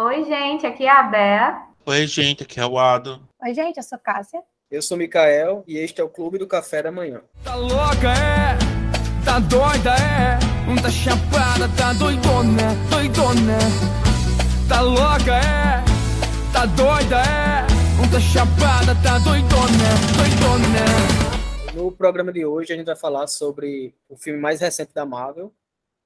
Oi, gente, aqui é a Bea. Oi, gente, aqui é o Ado. Oi, gente, eu sou Cássia. Eu sou Mikael e este é o Clube do Café da Manhã. Tá louca, é? Tá doida, é? Tá chapada, tá doidona, doidona. Tá louca, é? Tá doida, é? Tá chapada, tá doidona, doidona. No programa de hoje a gente vai falar sobre o filme mais recente da Marvel,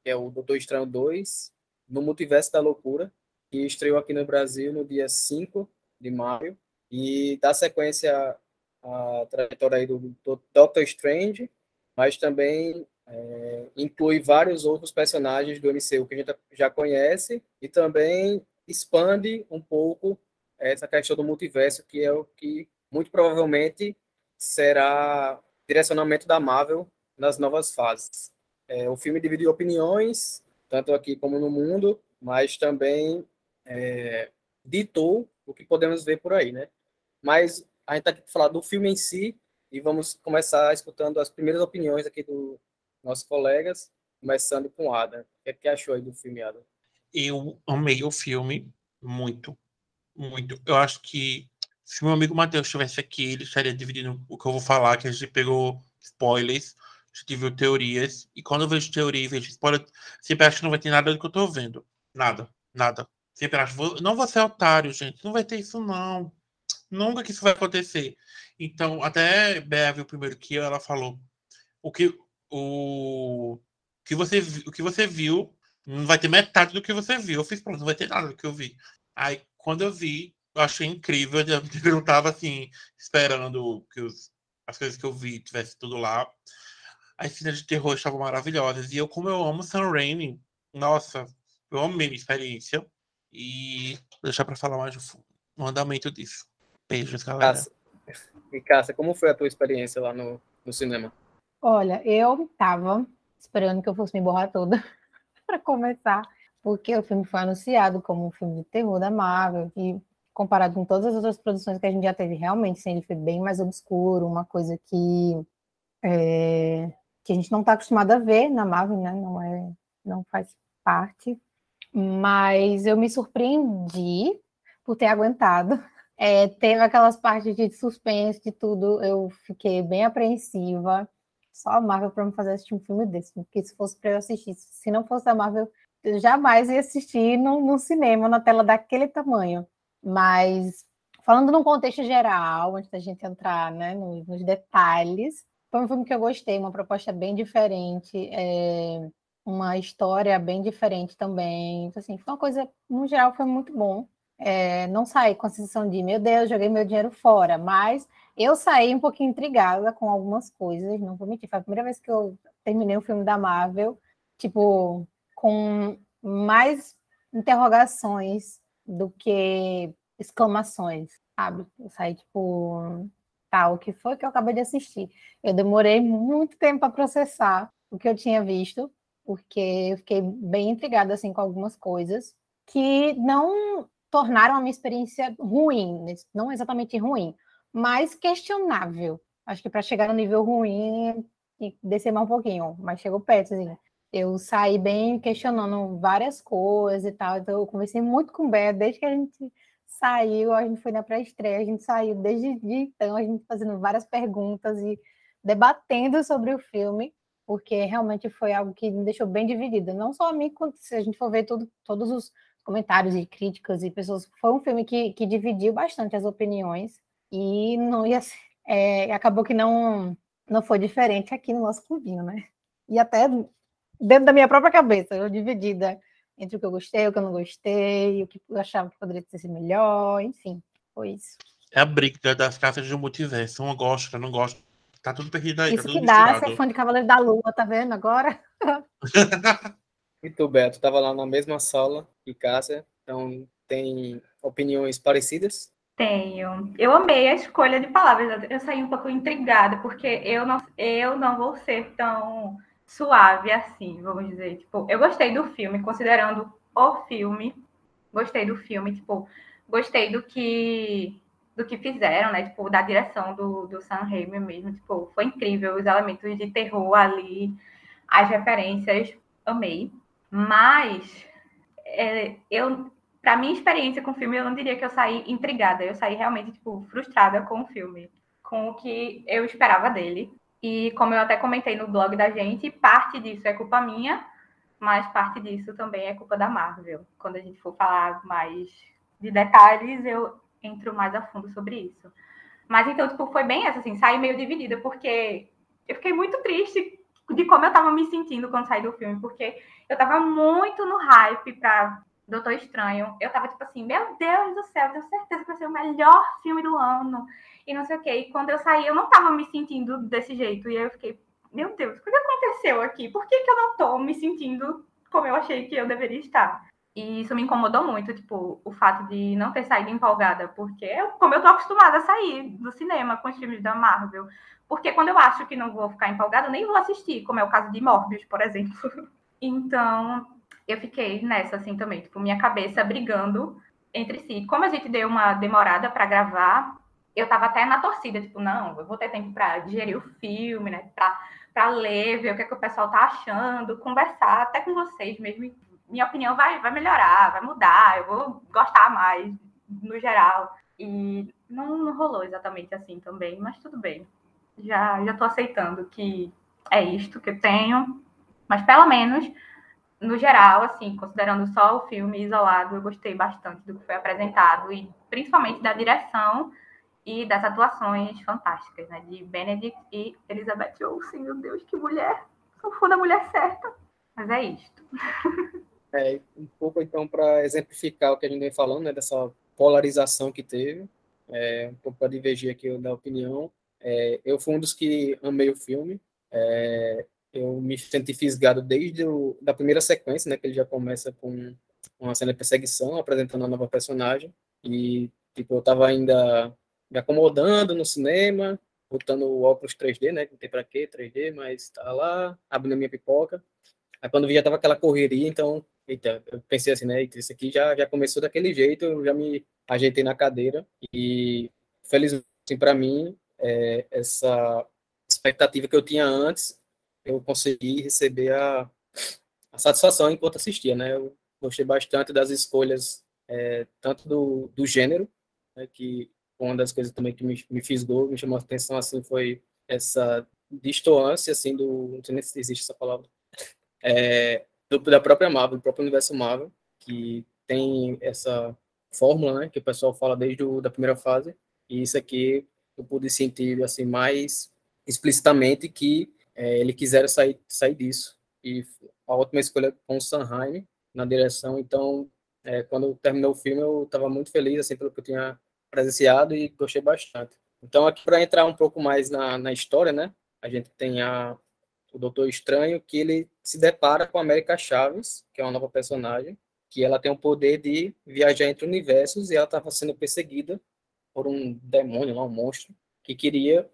que é o Doutor Estranho 2, no Multiverso da Loucura, que estreou aqui no Brasil no dia 5 de maio, e dá sequência à trajetória aí do, do Doctor Strange, mas também é, inclui vários outros personagens do MCU que a gente já conhece, e também expande um pouco essa questão do multiverso, que é o que muito provavelmente será direcionamento da Marvel nas novas fases. É, o filme dividiu opiniões, tanto aqui como no mundo, mas também é, ditou o que podemos ver por aí, né? Mas a gente está aqui para falar do filme em si e vamos começar escutando as primeiras opiniões aqui dos nossos colegas, começando com o Adam. O que, é que achou aí do filme, Adam? Eu amei o filme muito, muito. Eu acho que se meu amigo Matheus estivesse aqui, ele estaria dividindo o que eu vou falar, que a gente pegou spoilers, a gente viu teorias, e quando eu vejo teoria e vejo spoiler, sempre acho que não vai ter nada do que eu tô vendo. Nada, nada. Sempre acho, não vou ser otário, gente. Não vai ter isso, não. Nunca que isso vai acontecer. Então, até Bea viu primeiro que ela falou o que o que você o que você viu não vai ter metade do que você viu. Eu fiz pronto, não vai ter nada do que eu vi. Aí quando eu vi, eu achei incrível. Eu não tava assim esperando que os, as coisas que eu vi tivesse tudo lá. As cenas de terror estavam maravilhosas e eu como eu amo Sam Raimi, nossa, eu amei minha experiência. E vou deixar para falar mais no andamento disso. Beijos, galera. Cássia. E Cássia, como foi a tua experiência lá no, no cinema? Olha, eu tava esperando que eu fosse me borrar toda para começar, porque o filme foi anunciado como um filme de terror da Marvel, e comparado com todas as outras produções que a gente já teve, realmente, sim, ele foi bem mais obscuro, uma coisa que, é, que a gente não está acostumado a ver na Marvel, né? Não, é, não faz parte mas eu me surpreendi por ter aguentado. É, teve aquelas partes de suspense, de tudo, eu fiquei bem apreensiva. Só a Marvel para me fazer assistir um filme desse, porque se fosse para eu assistir, se não fosse a Marvel, eu jamais ia assistir no, no cinema, na tela daquele tamanho. Mas, falando num contexto geral, antes da gente entrar né, nos, nos detalhes, foi um filme que eu gostei, uma proposta bem diferente. É uma história bem diferente também. Então, assim, foi uma coisa, no geral, foi muito bom. É, não saí com a sensação de, meu Deus, joguei meu dinheiro fora, mas eu saí um pouquinho intrigada com algumas coisas, não vou mentir, foi a primeira vez que eu terminei um filme da Marvel, tipo, com mais interrogações do que exclamações, sabe? Eu saí, tipo, tá, o que foi que eu acabei de assistir? Eu demorei muito tempo para processar o que eu tinha visto, porque eu fiquei bem intrigada assim com algumas coisas que não tornaram a minha experiência ruim, não exatamente ruim, mas questionável. Acho que para chegar no nível ruim e descer mais um pouquinho, mas chegou perto, assim. Eu saí bem questionando várias coisas e tal, então eu conversei muito com o Bé, desde que a gente saiu, a gente foi na pré-estreia, a gente saiu desde então, a gente fazendo várias perguntas e debatendo sobre o filme porque realmente foi algo que me deixou bem dividida. Não só a mim, se a gente for ver todos os comentários e críticas e pessoas. Foi um filme que, que dividiu bastante as opiniões e não ia é, acabou que não não foi diferente aqui no nosso clubinho, né? E até dentro da minha própria cabeça, eu dividida entre o que eu gostei, o que eu não gostei, o que eu achava que poderia ter sido melhor, enfim, foi isso. É a briga das de um multiverso. Uma gosta, não gosta Tá tudo perdido aí. Isso tá que dá ser fã de Cavaleiro da Lua, tá vendo agora? e tu, Beto, tava lá na mesma sala que Cássia, então tem opiniões parecidas? Tenho. Eu amei a escolha de palavras. Eu saí um pouco intrigada, porque eu não, eu não vou ser tão suave assim, vamos dizer. Tipo, eu gostei do filme, considerando o filme. Gostei do filme, tipo, gostei do que do que fizeram, né? Tipo, da direção do, do Sam Raimi mesmo. Tipo, foi incrível os elementos de terror ali, as referências, amei. Mas é, eu para minha experiência com o filme, eu não diria que eu saí intrigada, eu saí realmente tipo frustrada com o filme, com o que eu esperava dele. E como eu até comentei no blog da gente, parte disso é culpa minha, mas parte disso também é culpa da Marvel. Quando a gente for falar mais de detalhes, eu entro mais a fundo sobre isso. Mas então, tipo, foi bem essa, assim, saí meio dividida, porque eu fiquei muito triste de como eu tava me sentindo quando saí do filme, porque eu tava muito no hype pra Doutor Estranho. Eu tava tipo assim, meu Deus do céu, tenho certeza que vai ser o melhor filme do ano. E não sei o quê. E quando eu saí, eu não tava me sentindo desse jeito. E aí eu fiquei, meu Deus, o que aconteceu aqui? Por que, que eu não tô me sentindo como eu achei que eu deveria estar? E isso me incomodou muito, tipo, o fato de não ter saído empolgada, porque eu, como eu tô acostumada a sair do cinema com os filmes da Marvel. Porque quando eu acho que não vou ficar empolgada, nem vou assistir, como é o caso de Morbius, por exemplo. Então, eu fiquei nessa, assim, também, tipo, minha cabeça brigando entre si. Como a gente deu uma demorada para gravar, eu tava até na torcida, tipo, não, eu vou ter tempo para digerir o filme, né, para ler, ver o que, é que o pessoal tá achando, conversar até com vocês mesmo. Minha opinião vai, vai melhorar, vai mudar, eu vou gostar mais, no geral. E não, não rolou exatamente assim também, mas tudo bem. Já, já tô aceitando que é isto que eu tenho, mas pelo menos no geral, assim, considerando só o filme isolado, eu gostei bastante do que foi apresentado e principalmente da direção e das atuações fantásticas, né, de Benedict e Elizabeth Olsen. Meu Deus, que mulher! Sou fã da mulher certa. Mas é isto. É, um pouco então para exemplificar o que a gente vem falando, né, dessa polarização que teve, é, um pouco para divergir aqui da opinião. É, eu fui um dos que amei o filme. É, eu me senti fisgado desde o, da primeira sequência, né, que ele já começa com uma cena de perseguição, apresentando a nova personagem, e, tipo, eu tava ainda me acomodando no cinema, botando o óculos 3D, né, não tem pra quê 3D, mas tá lá, abrindo a minha pipoca, aí quando vi já tava aquela correria, então, eita, eu pensei assim, né, eita, isso aqui já, já começou daquele jeito, eu já me ajeitei na cadeira, e felizmente, assim, para mim, é, essa expectativa que eu tinha antes eu consegui receber a, a satisfação enquanto assistia, né? Eu gostei bastante das escolhas, é, tanto do, do gênero, né, que uma das coisas também que me, me fisgou, me chamou a atenção, assim, foi essa distoância, assim, do... Não sei nem se existe essa palavra. É, do, da própria Marvel, do próprio universo Marvel, que tem essa fórmula, né, que o pessoal fala desde o, da primeira fase, e isso aqui eu pude sentir, assim, mais explicitamente que é, ele quiser sair, sair disso. E a última escolha com o Sanheim na direção, então, é, quando terminou o filme, eu estava muito feliz, assim, pelo que eu tinha presenciado e gostei bastante. Então, aqui para entrar um pouco mais na, na história, né, a gente tem a, o Doutor Estranho, que ele se depara com a América Chaves, que é uma nova personagem, que ela tem o poder de viajar entre universos e ela estava sendo perseguida por um demônio, um monstro, que queria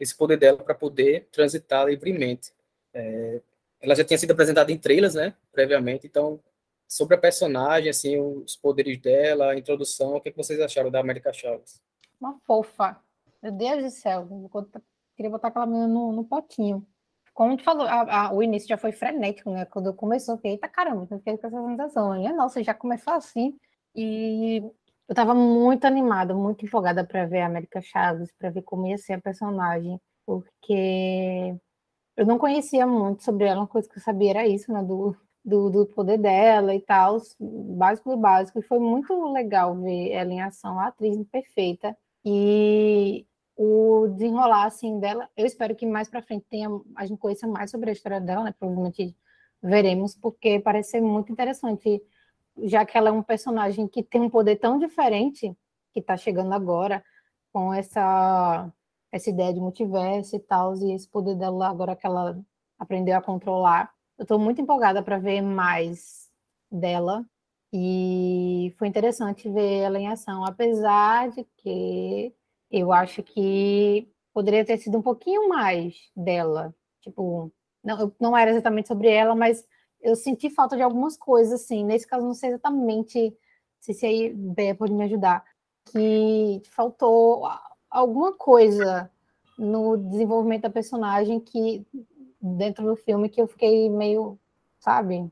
esse poder dela para poder transitar livremente. É, ela já tinha sido apresentada em trailers, né, previamente, então, sobre a personagem, assim, os poderes dela, a introdução, o que, é vocês acharam da América Chaves? Uma fofa. Meu Deus do céu, queria botar aquela menina no, no potinho. Como tu falou, a, a, o início já foi frenético, né? Quando começou, eu fiquei, eita caramba, eu fiquei com essa sensação. E, nossa, já começou assim. E eu estava muito animada, muito empolgada para ver a América Chaves, para ver como ia ser a personagem, porque eu não conhecia muito sobre ela, uma coisa que eu sabia era isso, né, do, do, do poder dela e tal, básico do básico, e foi muito legal ver ela em ação, a atriz perfeita, e o desenrolar, assim, dela, eu espero que mais para frente tenha, a gente conheça mais sobre a história dela, né, provavelmente veremos, porque parece ser muito interessante já que ela é um personagem que tem um poder tão diferente, que está chegando agora, com essa, essa ideia de multiverso e tal, e esse poder dela agora que ela aprendeu a controlar. Eu estou muito empolgada para ver mais dela, e foi interessante ver ela em ação, apesar de que eu acho que poderia ter sido um pouquinho mais dela. Tipo, não, não era exatamente sobre ela, mas eu senti falta de algumas coisas, assim. Nesse caso, não sei exatamente se, se aí Bea pode me ajudar. Que faltou alguma coisa no desenvolvimento da personagem que dentro do filme que eu fiquei meio, sabe?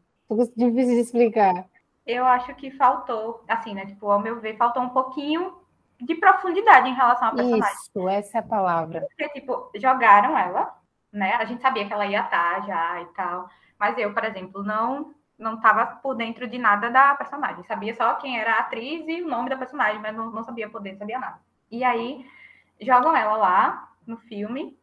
Difícil de explicar. eu acho que faltou, assim, né? Tipo, ao meu ver, faltou um pouquinho de profundidade em relação ao personagem. Isso, essa é a palavra. Porque, tipo, jogaram ela, né? A gente sabia que ela ia estar já e tal. Mas eu, por exemplo, não não estava por dentro de nada da personagem. Sabia só quem era a atriz e o nome da personagem, mas não, não sabia poder, não sabia nada. E aí jogam ela lá no filme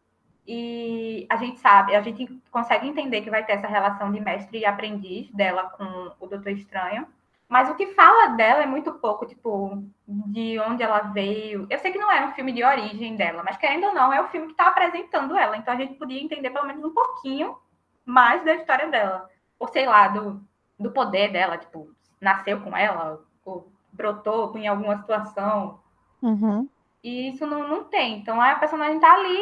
e a gente sabe, a gente consegue entender que vai ter essa relação de mestre e aprendiz dela com o Doutor Estranho. Mas o que fala dela é muito pouco, tipo, de onde ela veio. Eu sei que não é um filme de origem dela, mas querendo ou não, é o filme que está apresentando ela. Então a gente podia entender pelo menos um pouquinho mais da história dela. Ou sei lá, do, do poder dela, tipo, nasceu com ela, ou brotou em alguma situação. Uhum. E isso não, não tem. Então a personagem tá ali,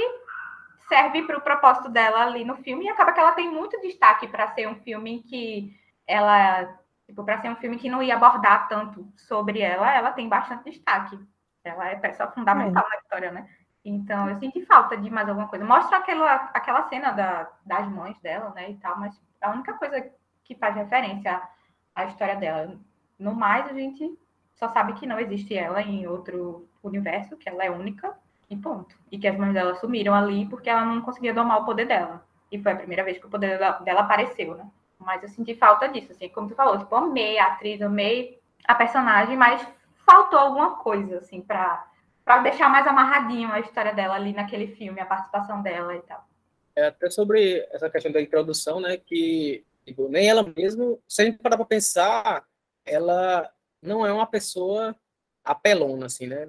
serve para o propósito dela ali no filme, e acaba que ela tem muito destaque para ser um filme que ela Tipo, para ser um filme que não ia abordar tanto sobre ela, ela tem bastante destaque. Ela é peça fundamental é. na história, né? Então, eu senti falta de mais alguma coisa. Mostra aquela, aquela cena da, das mães dela, né, e tal, mas a única coisa que faz referência à, à história dela. No mais, a gente só sabe que não existe ela em outro universo, que ela é única, e ponto. E que as mães dela sumiram ali porque ela não conseguia domar o poder dela. E foi a primeira vez que o poder dela, dela apareceu, né? Mas eu senti falta disso, assim, como tu falou, tipo, amei a atriz, amei a personagem, mas faltou alguma coisa, assim, para para deixar mais amarradinho a história dela ali naquele filme, a participação dela e tal. É até sobre essa questão da introdução, né, que tipo, nem ela mesma, se a gente parar para pensar, ela não é uma pessoa apelona, assim, né,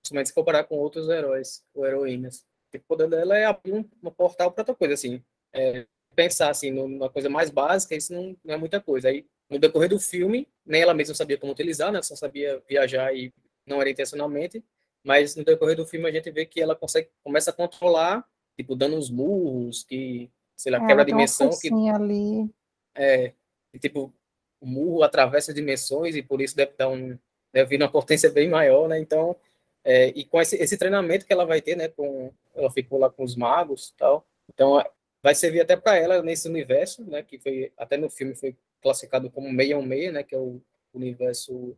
principalmente se comparar com outros heróis ou heroínas. O poder dela é abrir um portal para outra coisa, assim. É, pensar assim numa coisa mais básica, isso não, não, é muita coisa. Aí no decorrer do filme, nem ela mesma sabia como utilizar, né? Só sabia viajar e não era intencionalmente. Mas no decorrer do filme a gente vê que ela consegue começa a controlar, tipo dando uns murros, que sei lá, é, quebra a dimensão que ali. É, tipo o murro atravessa dimensões e por isso deve dar um deve vir uma potência bem maior, né? Então, é, e com esse, esse treinamento que ela vai ter, né, com ela ficou lá com os magos, tal. Então, vai servir até para ela nesse universo, né, que foi até no filme foi classificado como 616, né, que é o universo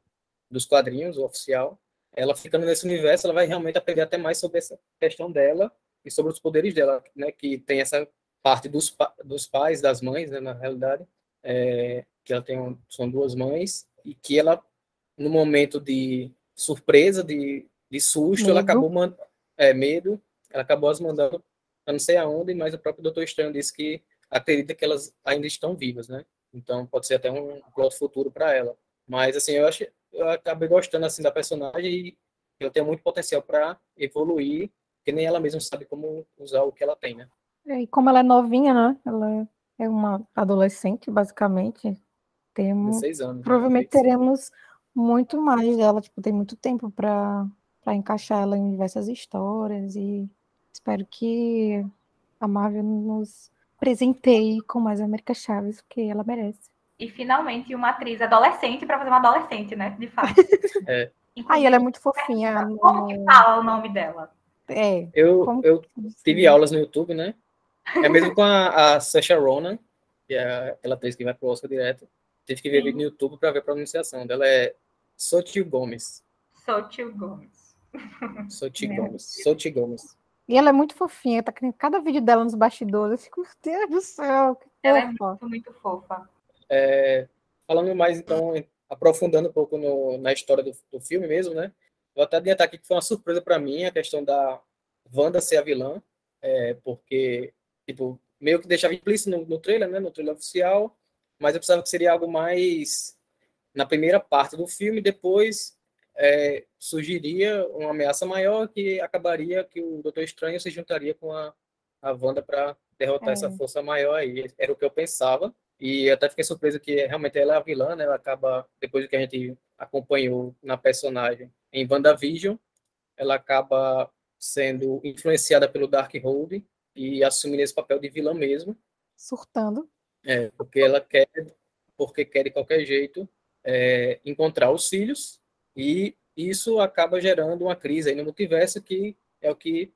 dos quadrinhos, o oficial. Ela ficando nesse universo, ela vai realmente aprender até mais sobre essa questão dela e sobre os poderes dela, né, que tem essa parte dos, pa dos pais, das mães, né, na realidade, é, que ela tem um, são duas mães e que ela no momento de surpresa, de, de susto, medo. ela acabou mandando é, medo, ela acabou as mandando não sei aonde, mas o próprio Doutor Estranho disse que acredita que elas ainda estão vivas, né? Então pode ser até um plot futuro para ela. Mas assim, eu acho eu acabei gostando assim da personagem e ela tem muito potencial para evoluir, que nem ela mesma sabe como usar o que ela tem, né? É, e como ela é novinha, né? Ela é uma adolescente, basicamente. Temos, 16 anos. Né? Provavelmente teremos muito mais dela, tipo, tem muito tempo para para encaixar ela em diversas histórias e Espero que a Marvel nos presenteie com mais América Chaves, porque ela merece. E finalmente uma atriz adolescente para fazer uma adolescente, né? De fato. É. Aí ela é muito fofinha. Como que fala o nome dela? É. Eu, eu tive aulas no YouTube, né? É mesmo com a, a Saoirse Ronan, que é aquela atriz que vai pro Oscar direto. Tive que ver vídeo no YouTube para ver a pronunciação dela. É Sotil Gomes. Sotil Gomes. Sotil Gomes. Sotil Gomes. E ela é muito fofinha, tá querendo cada vídeo dela nos bastidores. Eu fico, meu Deus do céu, que Ela é muito, muito fofa. É, falando mais, então, aprofundando um pouco no, na história do, do, filme mesmo, né? Vou até adiantar aqui que foi uma surpresa para mim a questão da Wanda ser a vilã, é, porque, tipo, meio que deixava implícito no, no trailer, né? No trailer oficial, mas eu pensava que seria algo mais na primeira parte do filme, depois é, surgiria uma ameaça maior que acabaria que o Doutor Estranho se juntaria com a, a Wanda para derrotar é. essa força maior aí. Era o que eu pensava. E até fiquei surpreso que realmente ela é a vilã, né? Ela acaba, depois do que a gente acompanhou na personagem em WandaVision, ela acaba sendo influenciada pelo Darkhold e assumindo esse papel de vilã mesmo. Surtando. É, porque ela quer, porque quer de qualquer jeito é, encontrar os filhos e isso acaba gerando uma crise aí no multiverso que é o que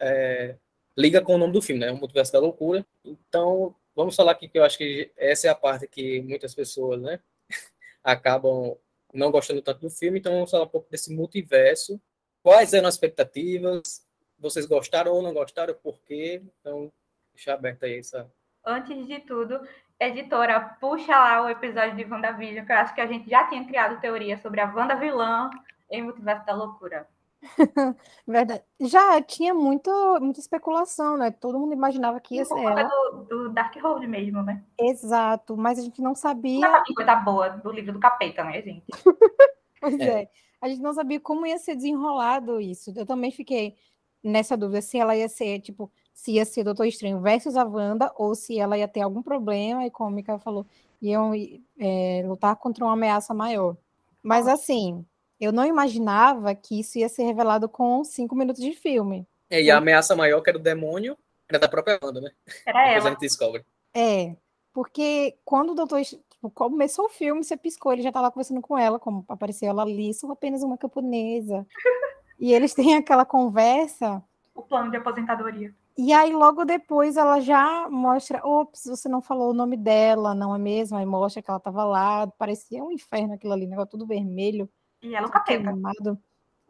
é, liga com o nome do filme, né? O multiverso da loucura. Então, vamos falar aqui que eu acho que essa é a parte que muitas pessoas, né, acabam não gostando tanto do filme, então vamos falar um pouco desse multiverso. Quais eram as expectativas? Vocês gostaram ou não gostaram? Por quê? Então, deixa aberto aí essa. Antes de tudo, editora, puxa lá o episódio de WandaVision, que eu acho que a gente já tinha criado teoria sobre a Wanda vilã em Multiverso da Loucura. Verdade. Já tinha muito, muita especulação, né? Todo mundo imaginava que ia ser ela. Do, do Darkhold mesmo, né? Exato, mas a gente não sabia. Não sabia coisa boa do livro do capeta, né, gente? pois é. é. A gente não sabia como ia ser desenrolado isso. Eu também fiquei nessa dúvida se ela ia ser, tipo, se ia ser Doutor Estranho versus a Wanda, ou se ela ia ter algum problema, e como o Mikael falou, iam é, lutar contra uma ameaça maior. Mas assim, eu não imaginava que isso ia ser revelado com cinco minutos de filme. É, e a ameaça maior, que era o demônio, era da própria Wanda, né? Era Depois ela. a gente descobre. É, porque quando o doutor tipo, começou o filme, você piscou, ele já tá lá conversando com ela, como apareceu ela ali, sou apenas uma camponesa. e eles têm aquela conversa. O plano de aposentadoria. E aí, logo depois, ela já mostra, ops, você não falou o nome dela, não é mesmo? Aí mostra que ela tava lá, parecia um inferno aquilo ali, negócio tudo vermelho. E ela capeta.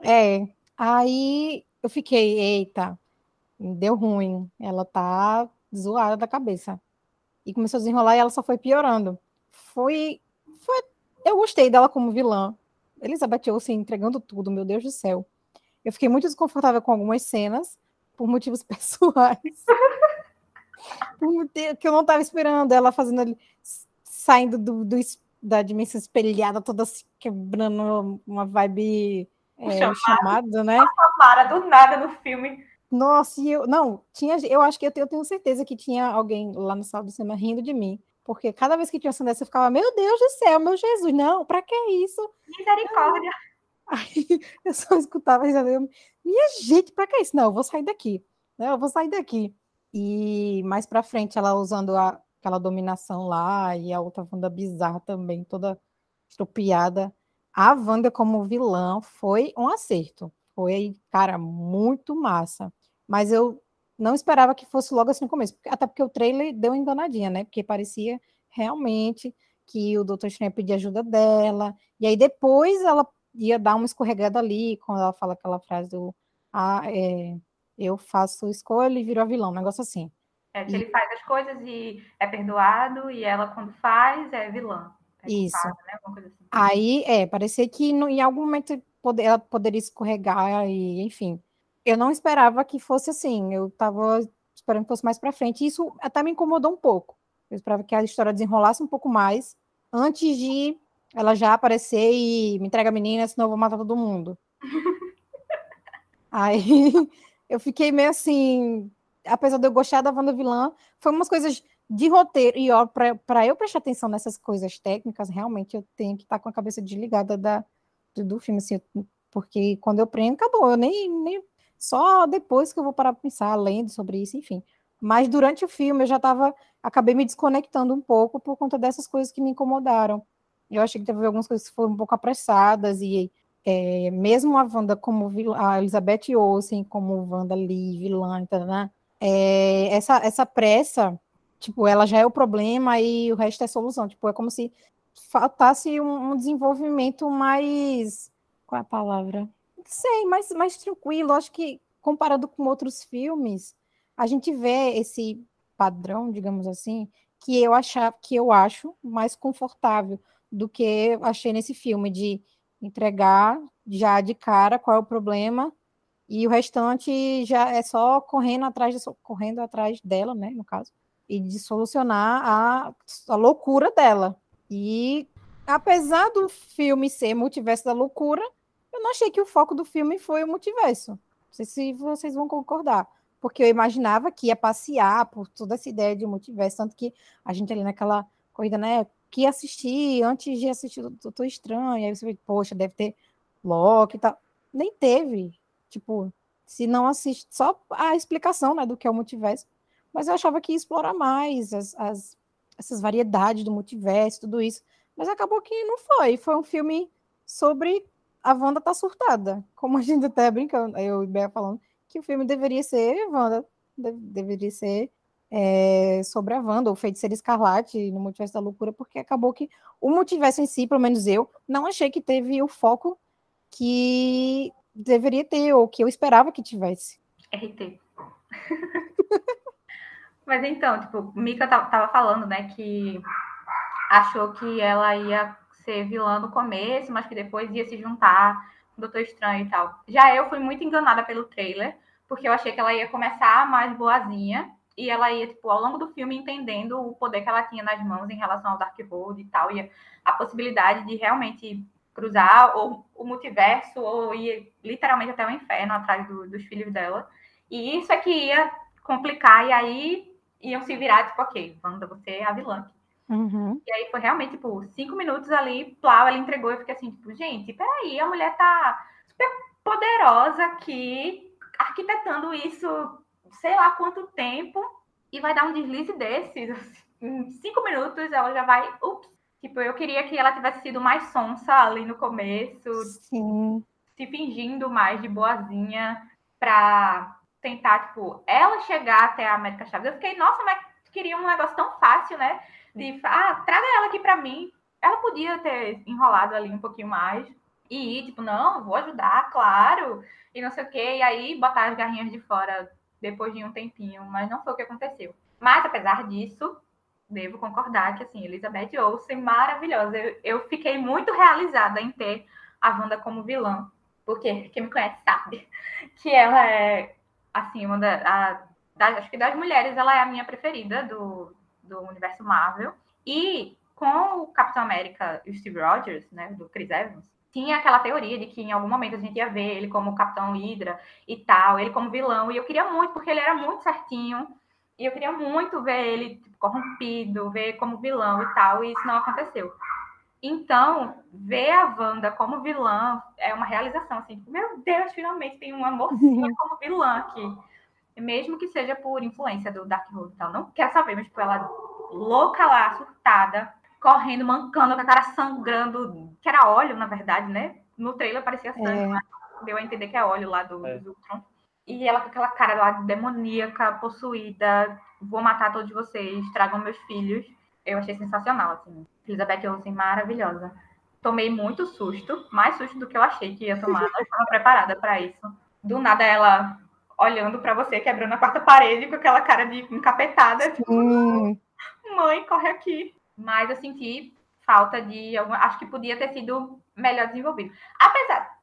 É. Aí eu fiquei, eita, deu ruim. Ela tá zoada da cabeça. E começou a desenrolar e ela só foi piorando. Foi. foi eu gostei dela como vilã. Elizabeth Olsen entregando tudo, meu Deus do céu. Eu fiquei muito desconfortável com algumas cenas, por motivos pessoais. que eu não estava esperando ela fazendo saindo do, do, da dimensão espelhada, toda se quebrando uma vibe é, chamado, chamado, né? Do nada no filme. Nossa, e eu não tinha, eu acho que eu tenho, eu tenho, certeza que tinha alguém lá no sala do cinema rindo de mim, porque cada vez que tinha uma dessa eu ficava, meu Deus do céu, meu Jesus, não, para que isso? Misericórdia. Aí eu só escutava eu, minha gente, para que isso? Não, eu vou sair daqui, né? Eu vou sair daqui. E mais para frente ela usando a, aquela dominação lá, e a outra Wanda bizarra também, toda estropiada. A Wanda como vilã foi um acerto. Foi, cara, muito massa. Mas eu não esperava que fosse logo assim no começo. Até porque o trailer deu uma enganadinha, né? Porque parecia realmente que o Doutor Estranho pedia ajuda dela. E aí depois ela ia dar uma escorregada ali, quando ela fala aquela frase do ah, é, eu faço escolha e viro a vilão, um negócio assim. É que e... ele faz as coisas e é perdoado, e ela, quando faz, é vilã. É Isso. né? assim. Aí, é, parecia que no, em algum momento poder, ela poderia escorregar, e enfim. Eu não esperava que fosse assim, eu estava esperando que fosse mais para frente, e isso até me incomodou um pouco. Eu esperava que a história desenrolasse um pouco mais, antes de ela já aparecer e me entrega a menina, senão eu vou matar todo mundo. Aí eu fiquei meio assim, apesar de eu gostar da Wanda vilã, foi umas coisas de roteiro. E ó, para eu prestar atenção nessas coisas técnicas, realmente eu tenho que estar tá com a cabeça desligada da, do, do filme, assim, porque quando eu prendo, acabou. Eu nem, nem. Só depois que eu vou parar para pensar, lendo sobre isso, enfim. Mas durante o filme eu já estava. Acabei me desconectando um pouco por conta dessas coisas que me incomodaram. Eu achei que teve algumas coisas que foram um pouco apressadas e é, mesmo a Wanda como a Elizabeth Olsen como Wanda Lee, vilã, né? É, essa, essa pressa, tipo, ela já é o problema e o resto é solução. Tipo, é como se faltasse um, um desenvolvimento mais. Qual é a palavra? Não sei, mais, mais tranquilo. Acho que comparado com outros filmes, a gente vê esse padrão, digamos assim, que eu achar, que eu acho mais confortável do que achei nesse filme de entregar já de cara qual é o problema e o restante já é só correndo atrás, de, correndo atrás dela, né, no caso, e de solucionar a, a loucura dela. E apesar do filme ser multiverso da loucura, eu não achei que o foco do filme foi o multiverso. Não sei se vocês vão concordar. Porque eu imaginava que ia passear por toda essa ideia de multiverso, tanto que a gente ali naquela corrida, né, que assistir antes de assistir o Doutor Estranho, aí você vê, poxa, deve ter Loki e tal. Nem teve. Tipo, se não assiste só a explicação né, do que é o multiverso, mas eu achava que ia explorar mais as, as, essas variedades do multiverso, tudo isso. Mas acabou que não foi. Foi um filme sobre a Wanda tá surtada. Como a gente até brincando, eu e Bea falando, que o filme deveria ser Wanda, deveria ser é, sobre a Wanda, o Feiticeiro Escarlate no Multiverso da Loucura, porque acabou que o multiverso em si, pelo menos eu, não achei que teve o foco que deveria ter, ou que eu esperava que tivesse. RT. Mas então, tipo, Mika tava falando, né, que achou que ela ia ser vilã no começo, mas que depois ia se juntar com o Doutor Estranho e tal. Já eu fui muito enganada pelo trailer, porque eu achei que ela ia começar mais boazinha e ela ia, tipo, ao longo do filme entendendo o poder que ela tinha nas mãos em relação ao Darkhold e tal, e a possibilidade de realmente cruzar ou o multiverso ou ir literalmente até o inferno atrás do, dos filhos dela. E isso é que ia complicar, e aí iam se virar, tipo, ok, Wanda, você é a vilã. Uhum. E aí foi realmente, tipo, cinco minutos ali, plau, ela entregou, e fiquei assim, tipo, gente, peraí, a mulher tá super poderosa aqui, arquitetando isso, sei lá quanto tempo, e vai dar um deslize desses, assim, em cinco minutos ela já vai, ups, tipo, eu queria que ela tivesse sido mais sonsa ali no começo, Sim. se fingindo mais de boazinha, pra tentar, tipo, ela chegar até a América Chaves. Eu fiquei, nossa, mas queria um negócio tão fácil, né? De, ah, traga ela aqui para mim. Ela podia ter enrolado ali um pouquinho mais e ir, tipo, não, vou ajudar, claro, e não sei o quê. E aí botar as garrinhas de fora depois de um tempinho, mas não foi o que aconteceu. Mas, apesar disso, devo concordar que, assim, Elizabeth Olsen, maravilhosa. Eu, eu fiquei muito realizada em ter a Wanda como vilã, porque quem me conhece sabe que ela é assim, uma da, a, da, acho que das mulheres, ela é a minha preferida do, do universo Marvel. E com o Capitão América e o Steve Rogers, né, do Chris Evans, tinha aquela teoria de que em algum momento a gente ia ver ele como Capitão Hydra e tal, ele como vilão. E eu queria muito, porque ele era muito certinho. E eu queria muito ver ele tipo, corrompido, ver como vilão e tal, e isso não aconteceu. Então, ver a Wanda como vilã é uma realização, assim, tipo, meu Deus, finalmente tem uma mocinha como vilã aqui. Mesmo que seja por influência do Darkhold e tal. Não quero saber, mas tipo, ela louca lá, surtada, correndo, mancando, com a cara sangrando, que era óleo, na verdade, né? No trailer parecia sangue, é. mas deu a entender que é óleo lá do, é. do Ultron. E ela com aquela cara lá demoníaca, possuída, vou matar todos vocês, tragam meus filhos. Eu achei sensacional, assim. Elizabeth Olsen maravilhosa. Tomei muito susto, mais susto do que eu achei que ia tomar. Não estava preparada para isso. Do nada ela olhando para você, quebrando a quarta parede com aquela cara de encapetada. Tipo, Mãe, corre aqui. Mas eu senti falta de. Acho que podia ter sido melhor desenvolvido. Apesar,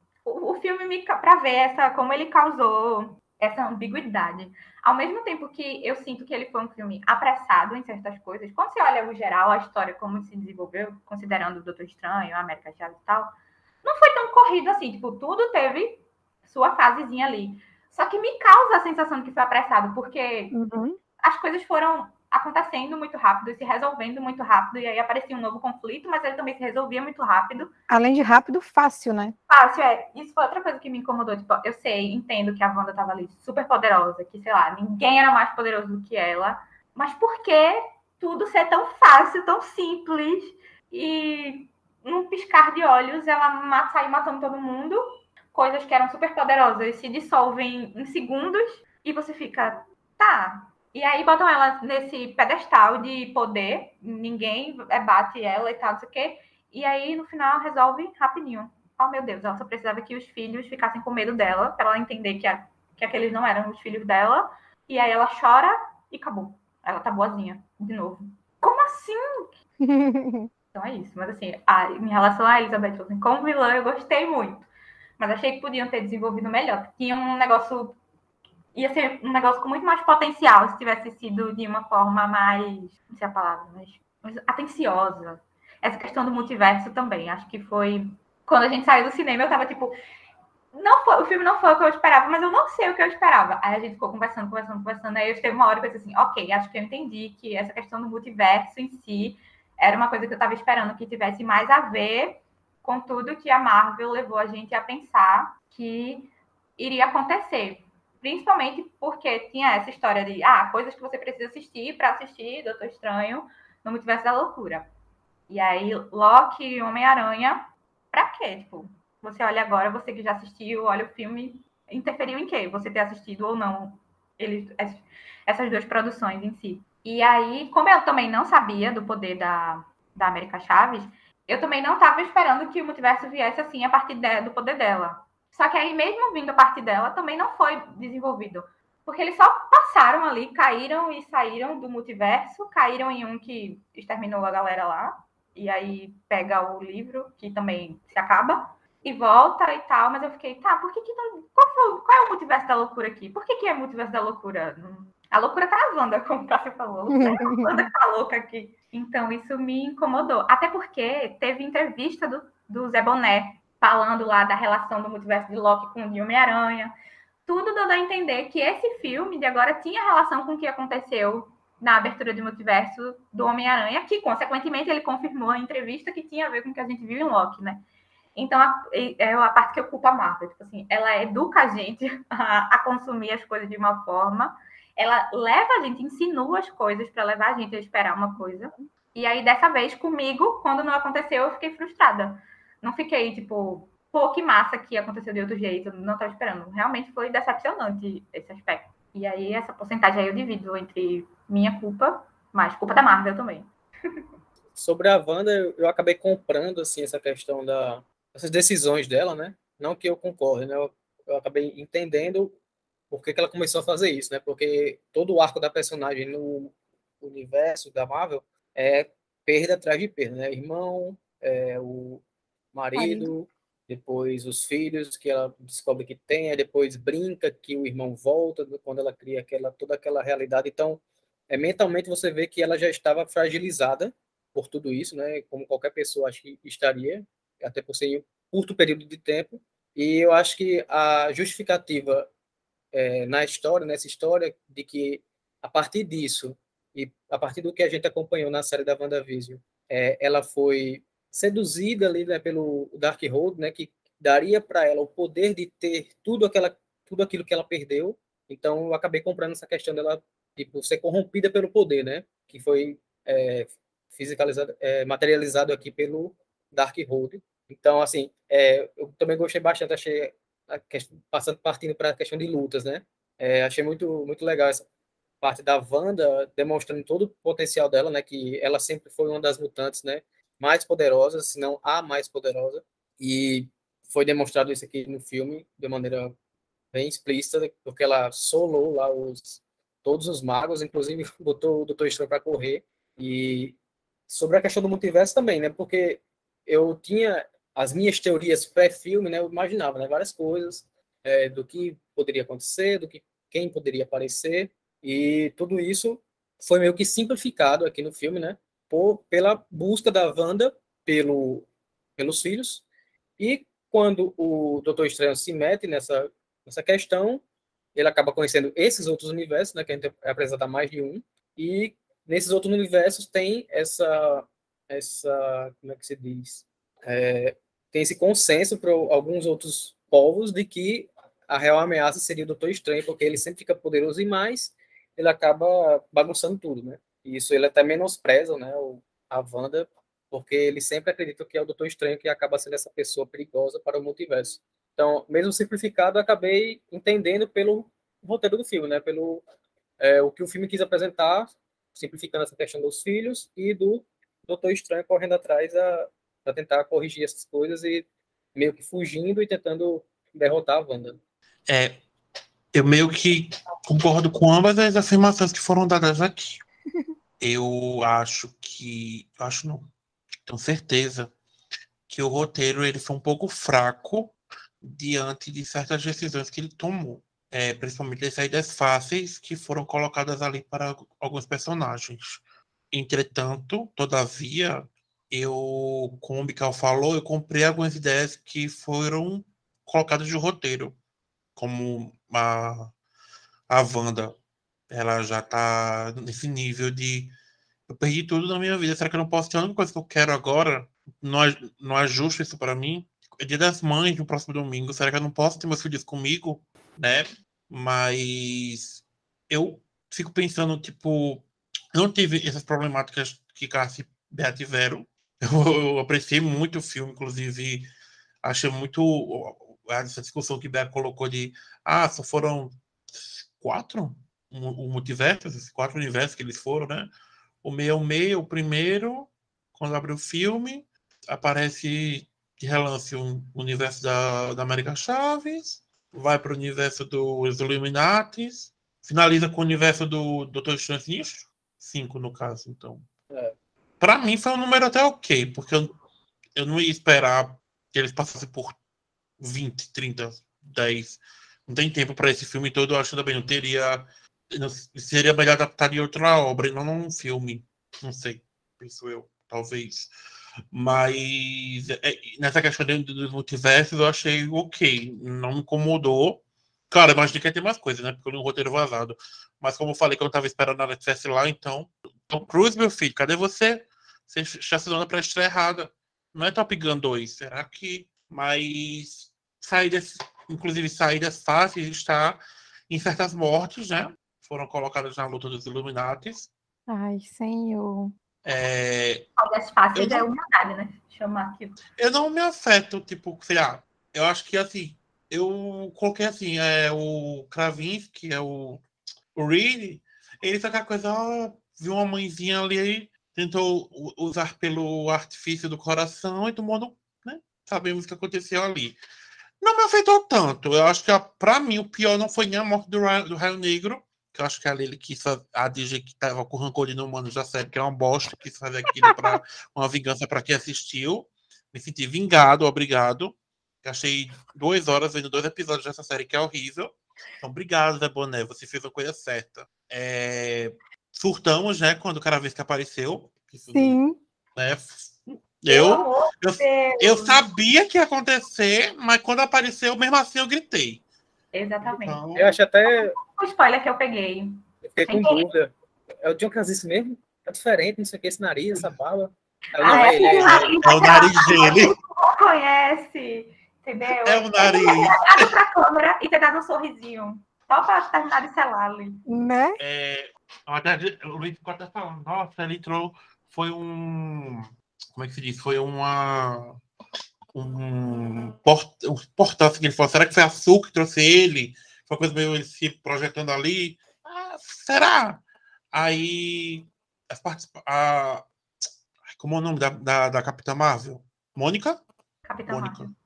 o, filme me para ver essa como ele causou essa ambiguidade. Ao mesmo tempo que eu sinto que ele foi um filme apressado em certas coisas, quando você olha o geral, a história como se desenvolveu, considerando o Doutor Estranho, a América Chaves e tal, não foi tão corrido assim, tipo, tudo teve sua fasezinha ali. Só que me causa a sensação de que foi apressado, porque uhum. as coisas foram acontecendo muito rápido e se resolvendo muito rápido, e aí aparecia um novo conflito, mas ele também se resolvia muito rápido. Além de rápido, fácil, né? Fácil, é. Isso foi outra coisa que me incomodou. Tipo, eu sei, entendo que a Wanda tava ali super poderosa, que, sei lá, ninguém era mais poderoso do que ela, mas por que tudo ser tão fácil, tão simples, e num piscar de olhos ela sai matando todo mundo, coisas que eram super poderosas se dissolvem em segundos, e você fica, tá, e aí botam ela nesse pedestal de poder, ninguém bate ela e tal, não sei o quê. E aí, no final, resolve rapidinho. Oh, meu Deus, ela só precisava que os filhos ficassem com medo dela, para ela entender que, a, que aqueles não eram os filhos dela. E aí ela chora e acabou. Ela tá boazinha, de novo. Como assim? então é isso. Mas assim, a, em relação a Elizabeth Olsen como vilã, eu gostei muito. Mas achei que podiam ter desenvolvido melhor. Tinha um negócio ia ser um negócio com muito mais potencial se tivesse sido de uma forma mais, não sei a palavra, mas, mas atenciosa. Essa questão do multiverso também, acho que foi quando a gente saiu do cinema, eu tava tipo, não foi, o filme não foi o que eu esperava, mas eu não sei o que eu esperava. Aí a gente ficou conversando, conversando, conversando, aí eu teve uma hora eu pensei assim, ok, acho que eu entendi que essa questão do multiverso em si era uma coisa que eu estava esperando que tivesse mais a ver com tudo que a Marvel levou a gente a pensar que iria acontecer principalmente porque tinha essa história de ah, coisas que você precisa assistir para assistir Doutor Estranho no Multiverso da Loucura. E aí, Loki e Homem-Aranha, pra quê? Tipo, você olha agora, você que já assistiu, olha o filme, interferiu em quê? Você ter assistido ou não eles, essas duas produções em si. E aí, como eu também não sabia do poder da, da América Chaves, eu também não estava esperando que o multiverso viesse assim a partir de, do poder dela. Só que aí, mesmo vindo a partir dela, também não foi desenvolvido. Porque eles só passaram ali, caíram e saíram do multiverso, caíram em um que exterminou a galera lá, e aí pega o livro, que também se acaba, e volta e tal, mas eu fiquei, tá, por que que não... Qual, foi, qual é o multiverso da loucura aqui? Por que que é multiverso da loucura? A loucura tá na Wanda, como Cássio falou. A Wanda tá louca aqui. Então, isso me incomodou. Até porque teve entrevista do, do Zé Boné, falando lá da relação do multiverso de Loki com o Homem-Aranha. Tudo dando a entender que esse filme de agora tinha relação com o que aconteceu na abertura do multiverso do Homem-Aranha, que, consequentemente, ele confirmou a entrevista que tinha a ver com o que a gente viu em Loki, né? Então, é a parte que culpo a Marvel. Tipo assim, ela educa a gente a, a, consumir as coisas de uma forma, ela leva a gente, insinua as coisas para levar a gente a esperar uma coisa. E aí, dessa vez, comigo, quando não aconteceu, eu fiquei frustrada. Não fiquei, tipo, pô, que massa que aconteceu de outro jeito, não estava esperando. Realmente foi decepcionante esse aspecto. E aí, essa porcentagem aí eu divido entre minha culpa, mas culpa da Marvel também. Sobre a Wanda, eu acabei comprando assim essa questão da essas decisões dela, né? Não que eu concorde, né? Eu, eu acabei entendendo por que, que ela começou a fazer isso, né? Porque todo o arco da personagem no universo da Marvel é perda atrás de perda, né? Irmão, é, o marido, depois os filhos que ela descobre que tem, depois brinca que o irmão volta quando ela cria aquela toda aquela realidade. Então, é, mentalmente você vê que ela já estava fragilizada por tudo isso, né? Como qualquer pessoa acho que estaria, até por ser um curto período de tempo. E eu acho que a justificativa é, na história, nessa história, de que a partir disso e a partir do que a gente acompanhou na série da WandaVision, é, ela foi seduzida ali né, pelo Darkhold, né, que daria para ela o poder de ter tudo aquela tudo aquilo que ela perdeu. Então eu acabei comprando essa questão dela tipo, ser corrompida pelo poder, né? Que foi é, fisicalizado, é, materializado aqui pelo Darkhold. Então, assim, é, eu também gostei bastante, achei questão, passando partindo para a questão de lutas, né? É, achei muito muito legal essa parte da Wanda demonstrando todo o potencial dela, né? Que ela sempre foi uma das mutantes, né? Mais poderosas, se não a mais poderosa. E foi demonstrado isso aqui no filme de maneira bem explícita, porque ela solou lá os todos os magos, inclusive botou o Doutor Estranho para correr. E sobre a questão do multiverso também, né? Porque eu tinha as minhas teorias pré-filme, né? Eu imaginava né, várias coisas é, do que poderia acontecer, do que quem poderia aparecer e tudo isso foi meio que simplificado aqui no filme, né? Por, pela busca da Wanda pelo, pelos filhos e quando o Doutor Estranho se mete nessa nessa questão, ele acaba conhecendo esses outros universos, né? Que a gente apresenta mais de um e nesses outros universos tem essa essa como é que se diz é, tem esse consenso para alguns outros povos de que a real ameaça seria o Doutor Estranho, porque ele sempre fica poderoso e mais ele acaba bagunçando tudo, né? Isso ele até menospreza, né? A Wanda, porque ele sempre acredita que é o Doutor Estranho que acaba sendo essa pessoa perigosa para o multiverso. Então, mesmo simplificado, eu acabei entendendo pelo roteiro do filme, né? Pelo é, o que o filme quis apresentar, simplificando essa questão dos filhos e do Doutor Estranho correndo atrás para tentar corrigir essas coisas e meio que fugindo e tentando derrotar a Wanda. É, eu meio que concordo com ambas as afirmações que foram dadas aqui. Eu acho que, acho não, tenho certeza que o roteiro ele foi um pouco fraco diante de certas decisões que ele tomou, é, principalmente as saídas fáceis que foram colocadas ali para alguns personagens. Entretanto, todavia, eu, como o Mikael falou, eu comprei algumas ideias que foram colocadas de roteiro, como a, a Wanda. Ela já tá nesse nível de eu perdi tudo na minha vida. Será que eu não posso ter a única coisa que eu quero agora? Não, não é justo isso para mim? É dia das mães no próximo domingo. Será que eu não posso ter meus filhos comigo? Né? Mas eu fico pensando, tipo, não tive essas problemáticas que Cassi e Bea tiveram. Eu, apreciei muito o filme, inclusive achei muito essa discussão que Beck colocou de ah, só foram quatro? O multiverso, esses quatro universos que eles foram, né? O meio meio, o primeiro, quando abre o filme, aparece de relance o universo da, da América Chaves, vai para o universo dos Illuminatis, finaliza com o universo do Dr. Estranho Sinistro, cinco no caso, então. É. Para mim foi um número até ok, porque eu, eu não ia esperar que eles passassem por 20, 30, 10. Não tem tempo para esse filme todo, eu acho também não teria. Seria melhor adaptar em outra obra, e não num filme. Não sei, penso eu, talvez. Mas é, nessa questão dos multiversos eu achei ok. Não me incomodou. Claro, eu imaginei que ia ter mais coisas, né? Porque eu li um roteiro vazado. Mas como eu falei que eu não estava esperando nada estivesse lá, então. Tom Cruise, meu filho, cadê você? Você está dando para estreia errada. Não é Top Gun 2. Será que. Mas. Saídas, inclusive saídas fáceis está em certas mortes, né? Foram colocadas na luta dos Illuminatis. Ai, senhor. É, fáceis é humildade, né? Chamar aqui. Eu não me afeto, tipo, sei lá. Eu acho que assim, eu coloquei assim, é o Kravinsky, é o, o Reed, ele só aquela coisa, ó, viu uma mãezinha ali, tentou usar pelo artifício do coração e todo mundo, né? Sabemos o que aconteceu ali. Não me afetou tanto. Eu acho que, para mim, o pior não foi nem a morte do, do Raio Negro, que eu acho que ali ele quis a DG que tava com rancor de humanos da série, que é uma bosta, quis fazer aquilo para uma vingança para quem assistiu. Me senti vingado, obrigado. achei duas horas vendo dois episódios dessa série que é horrível. Então, obrigado, Zé Boné, você fez a coisa certa. É... Surtamos, né, quando o cara vez que apareceu. Sim. Né, eu, eu, eu, sabia que ia acontecer, mas quando apareceu, mesmo assim eu gritei. Exatamente. Então... Eu acho até o spoiler que eu peguei. Eu fiquei com dúvida. É o John Krasinski mesmo? É diferente, não sei o que, esse nariz, essa bala. É, ah, é, ele, é, é, o nariz dele. conhece, entendeu? É o nariz. Olhado pra câmera e ter dado um sorrisinho. Só pra terminar de selar ali. Né? É, o Luiz ficou até falando, nossa, ele entrou, foi um... Como é que se diz? Foi uma... Um, port, um portal que ele falou, será que foi a Sul que trouxe ele? Foi uma coisa meio ele se projetando ali. Ah, será? Aí as. A, como é o nome da, da, da Capitã Marvel? Mônica? Capitã Mônica. Marvel.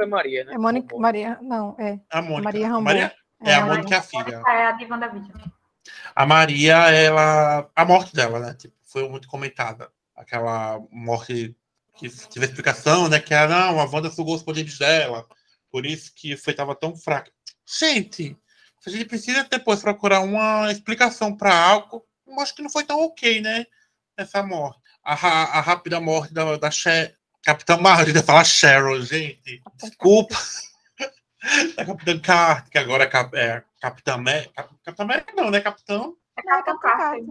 É Maria, né? É Mônica, Maria, não, é. A Mônica. Maria Ramon. Maria, é, é a Mônica é a filha. É a diva da vídeo. A Maria, ela. A morte dela, né? Tipo, foi muito comentada. Aquela morte que teve explicação, né? Que era, não, a Wanda sugou os poderes dela. Por isso que foi, tava tão fraca. Gente, a gente precisa depois procurar uma explicação para algo. Eu acho que não foi tão ok, né? Essa morte. A, a, a rápida morte da, da She Capitã Marvel, ia falar Cheryl, gente. Desculpa. da Capitã Carter, que agora é, Cap, é Capitã América. Capitã América não, né? Capitão. É Capitã Carter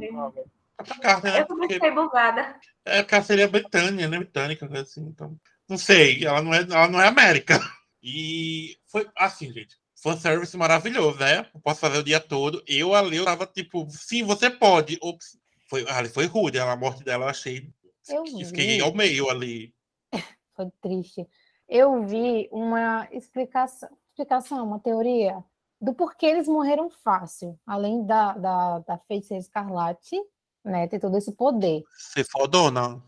Carter, né? Eu também fiquei bugada. É, porque ela seria britânica, né? Britânica, assim. Então, não sei, ela não é, ela não é América. E foi assim, gente fanservice maravilhoso, né? Eu posso fazer o dia todo. Eu ali eu tava tipo, sim, você pode. Ops. Foi, ali foi rude, a morte dela eu achei. Eu fiquei ao meio ali. Foi triste. Eu vi uma explicação, explicação, uma teoria do porquê eles morreram fácil, além da, da, da feiticeira escarlate, né? Ter todo esse poder. Você fodona.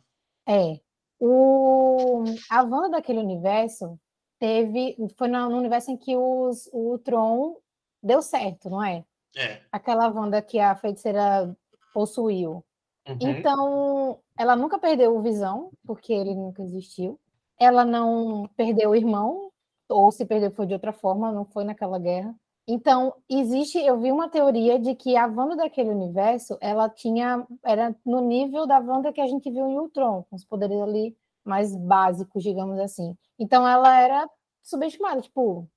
É. O, a Wanda daquele universo, teve. Foi no, universo em que os, o Tron deu certo, não é? É. Aquela Wanda que a feiticeira possuiu. Uhum. Então, ela nunca perdeu o Visão, porque ele nunca existiu. Ela não perdeu o irmão, ou se perdeu foi de outra forma, não foi naquela guerra. Então, existe, eu vi uma teoria de que a Wanda daquele universo, ela tinha, era no nível da Wanda que a gente viu em Ultron, com os poderes ali mais básicos, digamos assim. Então ela era subestimada, tipo,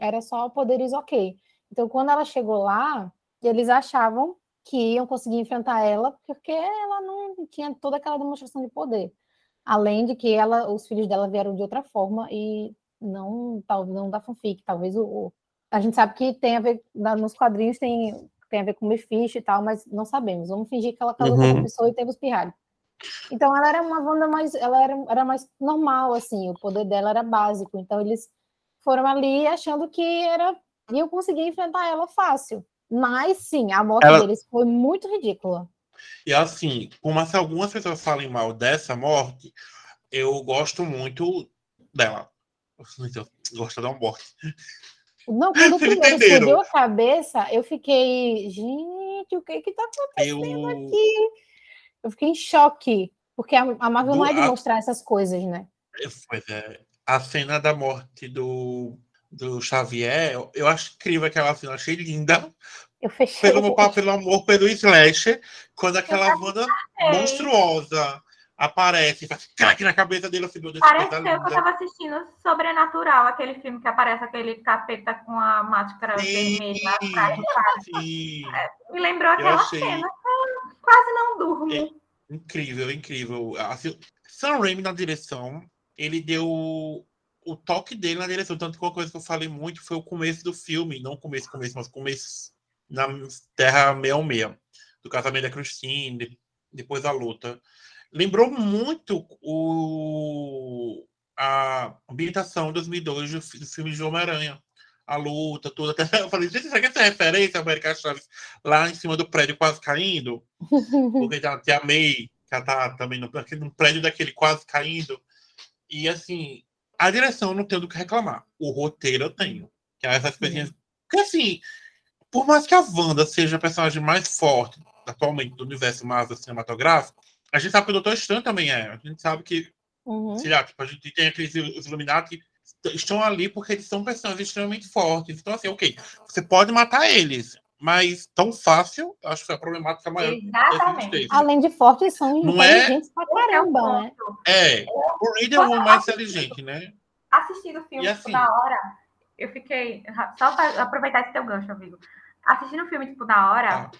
era só poderes ok. Então quando ela chegou lá, eles achavam que iam conseguir enfrentar ela porque ela não tinha toda aquela demonstração de poder. Além de que ela, os filhos dela vieram de outra forma e não, talvez não da fanfic, talvez o, a gente sabe que tem a ver nos quadrinhos tem tem a ver com Mephisto e tal, mas não sabemos. Vamos fingir que ela casou uhum. com uma pessoa e teve os pirralhos. Então ela era uma Wanda mais, ela era, era mais normal, assim, o poder dela era básico. Então eles foram ali achando que era iam conseguir enfrentar ela fácil. Mas sim, a morte Ela- deles foi muito ridícula. E assim, mais que algumas pessoas falem mal dessa morte, eu gosto muito dela. Eu gosto da morte. Não, quando o primeiro explodiu a cabeça, eu fiquei, gente, o que que tá Eu, aqui? Eu fiquei em choque, porque a, a Marvel não Do- é de a- mostrar essas coisas, né? pois é, a cena da morte do, do Xavier, eu, eu acho incrível aquela cena, achei linda. Eu fechei. Pelo, pelo amor, pelo slasher, quando aquela Wanda Ei, monstruosa aparece, faz craque na cabeça dele, assim, meu Deus, que coisa Pareceu que eu tava assistindo Sobrenatural, aquele filme que aparece aquele capeta com a máscara Sim, vermelha sim. Me lembrou aquela achei- cena. Eu quase não durmo. É. Incrível, incrível. Assim, Sam Raimi na direção, ele deu o toque dele na direção. Tanto que uma coisa que eu falei muito foi o começo do filme. Não o começo, começo, mas o começo na Terra 66. Do casamento da Christine, de- depois da luta. Lembrou muito o, a ambientação de 2002 do, fi- do filme de Homem-Aranha. A luta, tudo. Até eu falei, gente, será que essa referência a América Chaves lá em cima do prédio quase caindo? Porque já te amei, que ela tá também no, no prédio daquele quase caindo. E assim, a direção eu não tenho do que reclamar. O roteiro eu tenho. Que é essas coisinhas. Porque assim, por mais que a Wanda seja a personagem mais forte atualmente do universo Marvel cinematográfico, a gente sabe que o Doutor Estranho também é. A gente sabe que, Uhum. sei lá, tipo, a gente tem aqueles os Illuminati que estão ali porque eles são personagens extremamente fortes. Então, assim, ok, você pode matar eles, mas tão fácil, acho que foi a problemática maior. Exatamente. Além de fortes, são Não é? inteligentes pra é o caramba, né? ponto. É, o Reed é o mais inteligente, né? Assistindo o filme E tipo, assim? na hora, eu fiquei. Só para aproveitar esse teu gancho, amigo. Assistindo o filme, tipo, na hora, Ah.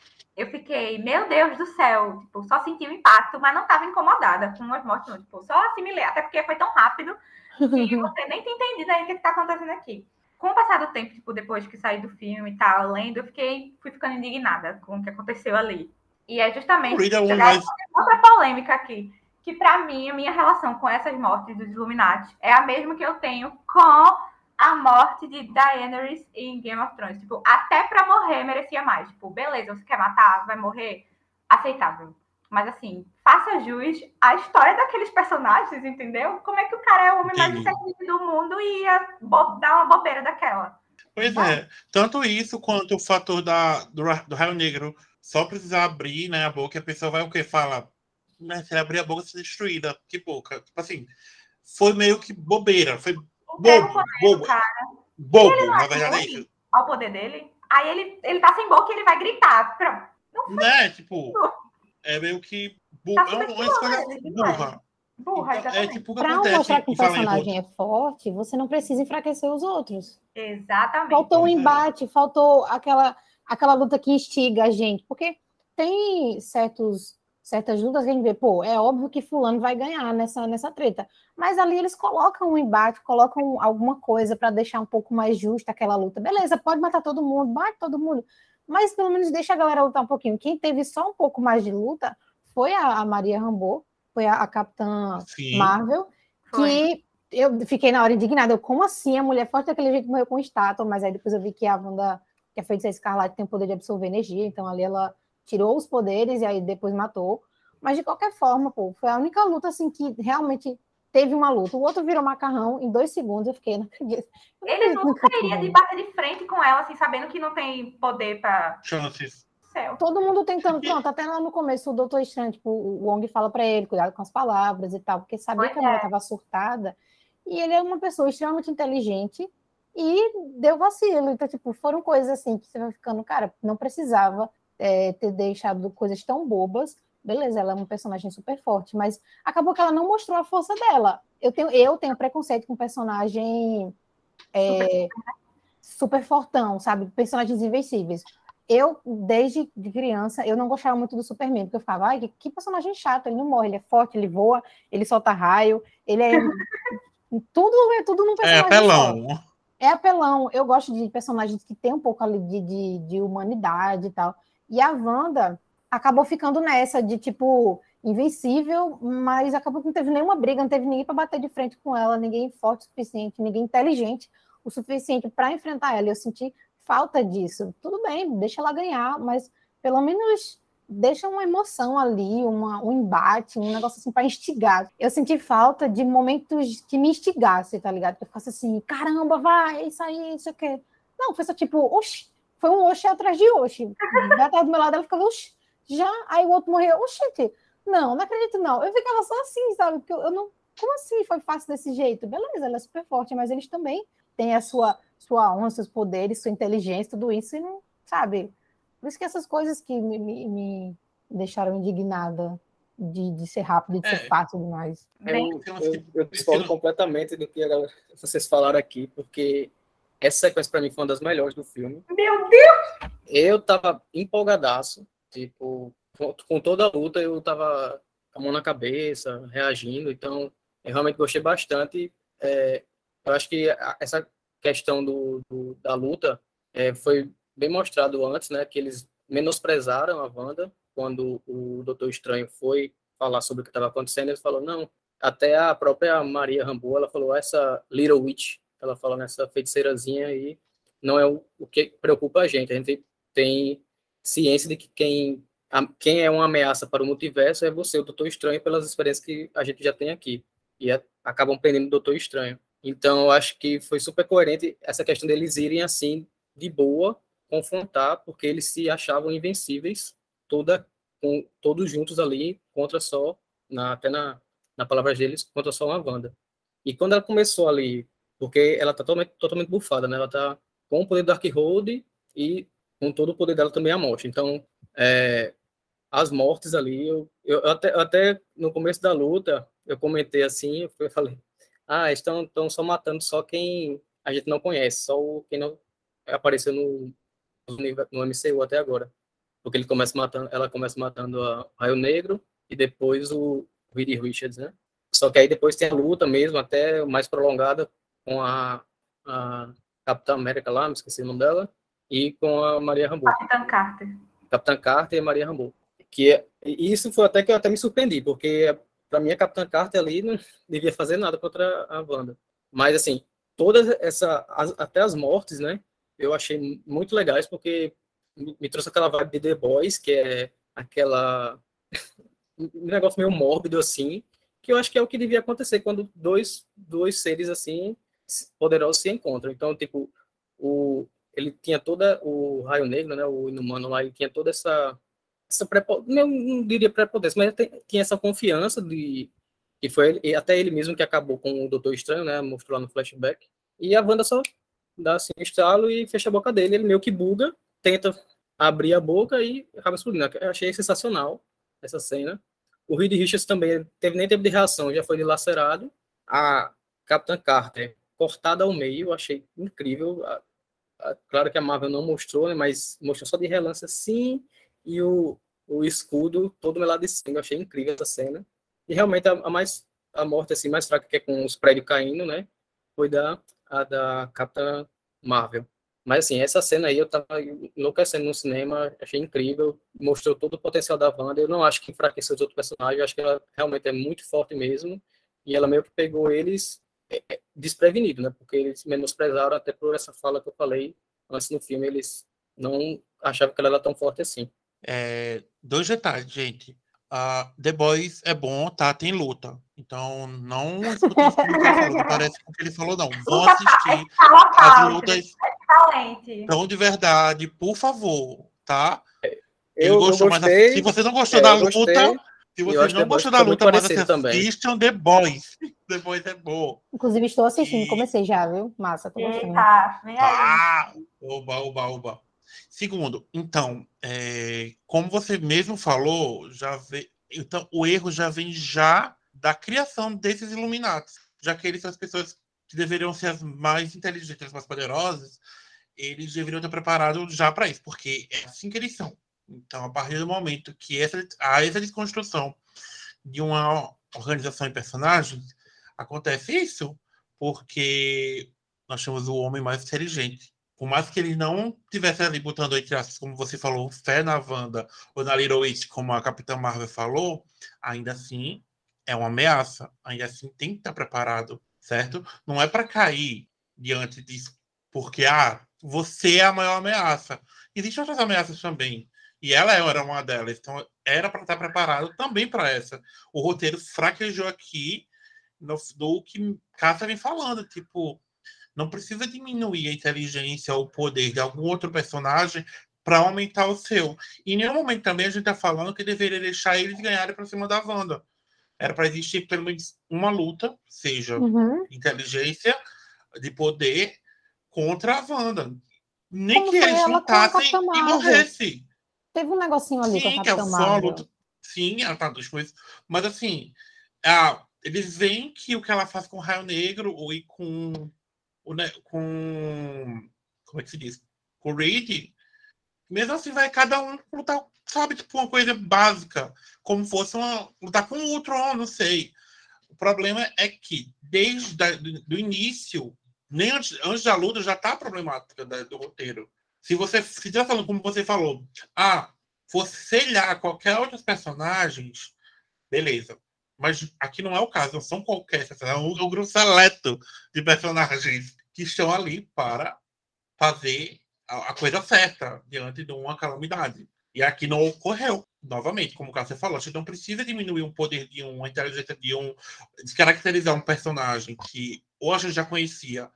Eu fiquei, meu Deus do céu, tipo, só senti o impacto, mas não estava incomodada com as mortes, não. Tipo, só assimilei, até porque foi tão rápido que você nem tem entendido aí o que está acontecendo aqui. Com o passar do tempo, tipo, depois que saí do filme e tal, lendo, eu fiquei, fui ficando indignada com o que aconteceu ali. E é justamente mais. outra polêmica aqui, que pra mim, a minha relação com essas mortes dos Illuminati é a mesma que eu tenho com a morte de Daenerys em Game of Thrones. Tipo, até pra morrer merecia mais. Tipo, beleza, você quer matar, vai morrer, aceitável. Mas assim, faça jus à história daqueles personagens, entendeu? Como é que o cara é o homem mais inteligente do mundo e ia dar uma bobeira daquela? Pois é, tanto isso quanto o fator da, do, do raio negro só precisar abrir né, a boca e a pessoa vai o quê? Fala, né, se ele abrir a boca, ser destruída. Que boca. Tipo assim, foi meio que bobeira. Foi O que é bobo, o bobo. cara? Bobo, na verdade é isso. ao poder dele. Aí ele, ele tá sem boca e ele vai gritar. Pronto. Né? Tipo, é meio que. bu- Tá é uma escolha demais. burra. Burra, É exatamente. tipo o Pra acontece. mostrar que o personagem é forte, você não precisa enfraquecer os outros. Exatamente. Faltou um é. embate, faltou aquela, aquela luta que instiga a gente. Porque tem certos, certas lutas que a gente vê, pô, é óbvio que fulano vai ganhar nessa, nessa treta. Mas ali eles colocam um embate, colocam alguma coisa para deixar um pouco mais justa aquela luta. Beleza, pode matar todo mundo, bate todo mundo. Mas pelo menos deixa a galera lutar um pouquinho. Quem teve só um pouco mais de luta foi a, a Maria Rambo, foi a, a Capitã Sim. Marvel, Foi. que eu fiquei na hora indignada. Eu, como assim? A mulher forte daquele jeito morreu com estátua, mas aí depois eu vi que a Wanda, que a feiticeira escarlate, tem o poder de absorver energia, então ali ela tirou os poderes e aí depois matou. Mas de qualquer forma, pô, foi a única luta assim que realmente teve uma luta. O outro virou macarrão em dois segundos, eu fiquei, não acredito. Não Ele acredito nunca no iria de bater de frente com ela, assim, sabendo que não tem poder pra Chances. céu. Todo mundo tentando, pronto, até lá no começo o Doutor Estranho, tipo, o Wong fala pra ele, cuidado com as palavras e tal, porque sabia Pois que a mulher é. estava surtada, e ele é uma pessoa extremamente inteligente e deu vacilo. Então, tipo, foram coisas assim que você vai ficando, cara, não precisava é, ter deixado coisas tão bobas. Beleza, ela é uma personagem super forte, mas acabou que ela não mostrou a força dela. Eu tenho, eu tenho preconceito com personagem é, super fortão, sabe? Personagens invencíveis. Eu, desde de criança, eu não gostava muito do Superman, porque eu ficava, ai, que, que personagem chato, ele não morre, ele é forte, ele voa, ele solta raio, ele é. tudo é tudo num É, personagem. só. apelão. É apelão. Eu gosto de personagens que tem um pouco ali de, de, de humanidade e tal. E a Wanda acabou ficando nessa de tipo invencível, mas acabou que não teve nenhuma briga, não teve ninguém para bater de frente com ela, ninguém forte o suficiente, ninguém inteligente o suficiente para enfrentar ela. Eu senti falta disso. Tudo bem, deixa ela ganhar, mas pelo menos deixa uma emoção ali, uma, um embate, um negócio assim para instigar. Eu senti falta de momentos que me instigassem, tá ligado? Que eu ficasse assim, caramba, vai, isso aí, isso aqui. Não, foi só tipo, oxi, foi um oxi atrás de oxi. Já tava do meu lado, ela ficava, oxi, já, aí o outro morreu, oxi, não, não acredito não. Eu ficava só assim, sabe? Porque eu, eu não, como assim foi fácil desse jeito? Beleza, ela é super forte, mas eles também têm a sua, sua honra, seus poderes, sua inteligência, tudo isso, e não, sabe? Por isso que essas coisas que me, me, me deixaram indignada de, de ser rápido, de é. ser fácil demais. Eu, eu, eu discordo completamente do que vocês falaram aqui, porque essa sequência para mim foi uma das melhores do filme. Meu Deus! Eu tava empolgadaço, tipo, com, toda a luta eu tava com a mão na cabeça, reagindo, então eu realmente gostei bastante. É, eu acho que essa questão do, do da luta é, foi bem mostrado antes, né, que eles menosprezaram a Wanda quando o Doutor Estranho foi falar sobre o que estava acontecendo, eles falou não, até a própria Maria Rambo, ela falou essa Little Witch, ela fala nessa feiticeirazinha aí, não é o, o que preocupa a gente, a gente tem ciência de que quem a, quem é uma ameaça para o multiverso é você, o Doutor Estranho, pelas experiências que a gente já tem aqui. E acabam prendendo o Doutor Estranho. Então, eu acho que foi super coerente essa questão deles irem assim, de boa, confrontar, porque eles se achavam invencíveis, toda, com, todos juntos ali, contra só, na, até na, na palavra deles, contra só uma Wanda. E quando ela começou ali, porque ela tá totalmente, totalmente bufada, né? Ela tá com o poder do Darkhold e com todo o poder dela também a morte. Então, é, as mortes ali, eu, eu até, até no começo da luta, eu comentei assim, eu falei, ah, estão, estão só matando só quem a gente não conhece, só quem não apareceu no, no MCU até agora. Porque ele começa matando, ela começa matando a Raio Negro e depois o Reed Richards, né? Só que aí depois tem a luta mesmo, até mais prolongada, com a, a Capitã América lá, me esqueci o nome dela, e com a Maria Rambo. Capitã Carter. Capitã Carter e Maria Rambo. Que é, isso foi até que eu até me surpreendi, porque para mim a Capitã Carter ali não devia fazer nada contra a Wanda. Mas assim, todas essa as, até as mortes, né? eu achei muito legais, porque me trouxe aquela vibe de The Boys, que é aquela. um negócio meio mórbido, assim, que eu acho que é o que devia acontecer quando dois, dois seres, assim, poderosos se encontram. Então, tipo, o, ele tinha toda. O Raio Negro, né, o Inumano lá, ele tinha toda essa. essa não, não diria prepotência, mas tinha essa confiança de. Que foi ele, até ele mesmo que acabou com o Doutor Estranho, né? Mostrou lá no flashback. E a Wanda só dá assim um estalo e fecha a boca dele. Ele meio que buga, tenta abrir a boca e acaba explodindo. Eu achei sensacional essa cena. O Reed Richards também teve nem tempo de reação, já foi dilacerado. A Capitã Carter cortada ao meio, achei incrível. Claro que a Marvel não mostrou, né, mas mostrou só de relance assim, e o, o escudo todo melado de sangue. Eu achei incrível essa cena. E realmente a, a mais a morte assim mais fraca que é com os prédios caindo, né? Foi da a da Capitã Marvel. Mas assim, essa cena aí eu tava enlouquecendo no cinema, achei incrível, mostrou todo o potencial da Wanda. Eu não acho que enfraqueceu os outros personagens, acho que ela realmente é muito forte mesmo. E ela meio que pegou eles desprevenido, né? Porque eles menosprezaram até por essa fala que eu falei antes no filme, eles não achavam que ela era tão forte assim. É, dois detalhes, gente. Uh, The Boys é bom, tá? Tem luta. Então, não escutem isso que ele falou, parece com o que ele falou, não. Vão assistir as lutas. Então, de verdade, por favor, tá? Ele eu gostou, gostei, mas se você não gostou é, da luta, se você não gostou da luta, mas assistam The Boys. The Boys é bom. Inclusive, estou assistindo, e... comecei já, viu? Massa, tô gostando. Eita, vem aí. Ah, oba, oba, oba. Segundo, então, é, como você mesmo falou, já vê, então o erro já vem já da criação desses Illuminati, já que eles são as pessoas que deveriam ser as mais inteligentes, as mais poderosas, eles deveriam estar preparados já para isso, porque é assim que eles são. Então, a partir do momento que essa, há essa desconstrução de uma organização e personagens, acontece isso, porque nós temos o homem mais inteligente por mais que ele não tivesse ali botando entre aspas, como você falou, fé na Wanda ou na Little Witch, como a Capitã Marvel falou, ainda assim é uma ameaça, ainda assim tem que estar preparado, certo? Não é para cair diante disso Porque, ah, você é a maior ameaça. Existem outras ameaças também. E ela era uma delas. Então, era para estar preparado também para essa. O roteiro fraquejou aqui no, do que Cássia vem falando. Tipo, não precisa diminuir a inteligência ou o poder de algum outro personagem para aumentar o seu. E em nenhum momento também a gente está falando que deveria deixar eles ganharem para cima da Wanda. Era para existir pelo menos uma luta, seja Uhum. inteligência, de poder, contra a Wanda. Nem Como que eles lutassem e morressem. Teve um negocinho ali Sim, com a que é Capitã só a Marvel. Sim, ela tá duas coisas. Mas assim, a, eles veem que o que ela faz com o Raio Negro e com o com como é que se diz? Com o Reed, mesmo assim vai cada um lutar, sabe, tipo uma coisa básica, como fosse uma lutar com o Ultron, não sei. O problema é que desde da, do, do início, nem antes, antes da luta já tá a problemática da- do roteiro. Se você se já falando como você falou, ah, sei lá qualquer outros personagens, beleza. Mas aqui não é o caso, não são qualquer personagem, é um, é um grupo seleto de personagens que estão ali para fazer a, a coisa certa diante de uma calamidade. E aqui não ocorreu. Novamente, como o Cássio falou, a gente não precisa diminuir o poder de um, a inteligência de um, descaracterizar um personagem que ou a gente já conhecia,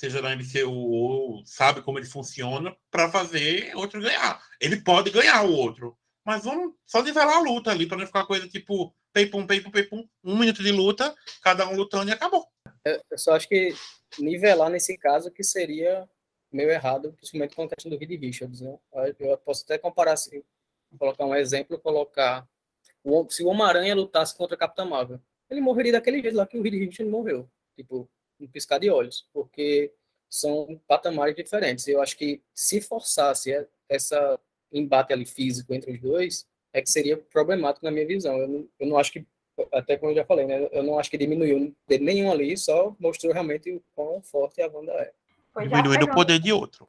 seja na MCU ou sabe como ele funciona, para fazer outro ganhar. Ele pode ganhar o outro, mas vamos só nivelar a luta ali, para não ficar coisa tipo pei-pum, pei-pum, pei-pum, um minuto de luta, cada um lutando e acabou. Eu só acho que nivelar nesse caso que seria meio errado, principalmente com a questão do Reed Richards, né? Eu posso até comparar assim, colocar um exemplo, colocar se o Homem-Aranha lutasse contra a Capitã Marvel, ele morreria daquele jeito lá que o Reed Richards morreu, tipo, um piscar de olhos, porque são patamares diferentes. Eu acho que se forçasse essa embate ali físico entre os dois, é que seria problemático na minha visão. Eu não, eu não acho que, até como eu já falei, né? Eu não acho que diminuiu de nenhum ali, só mostrou realmente o quão forte a Wanda é. Diminuindo o poder de outro.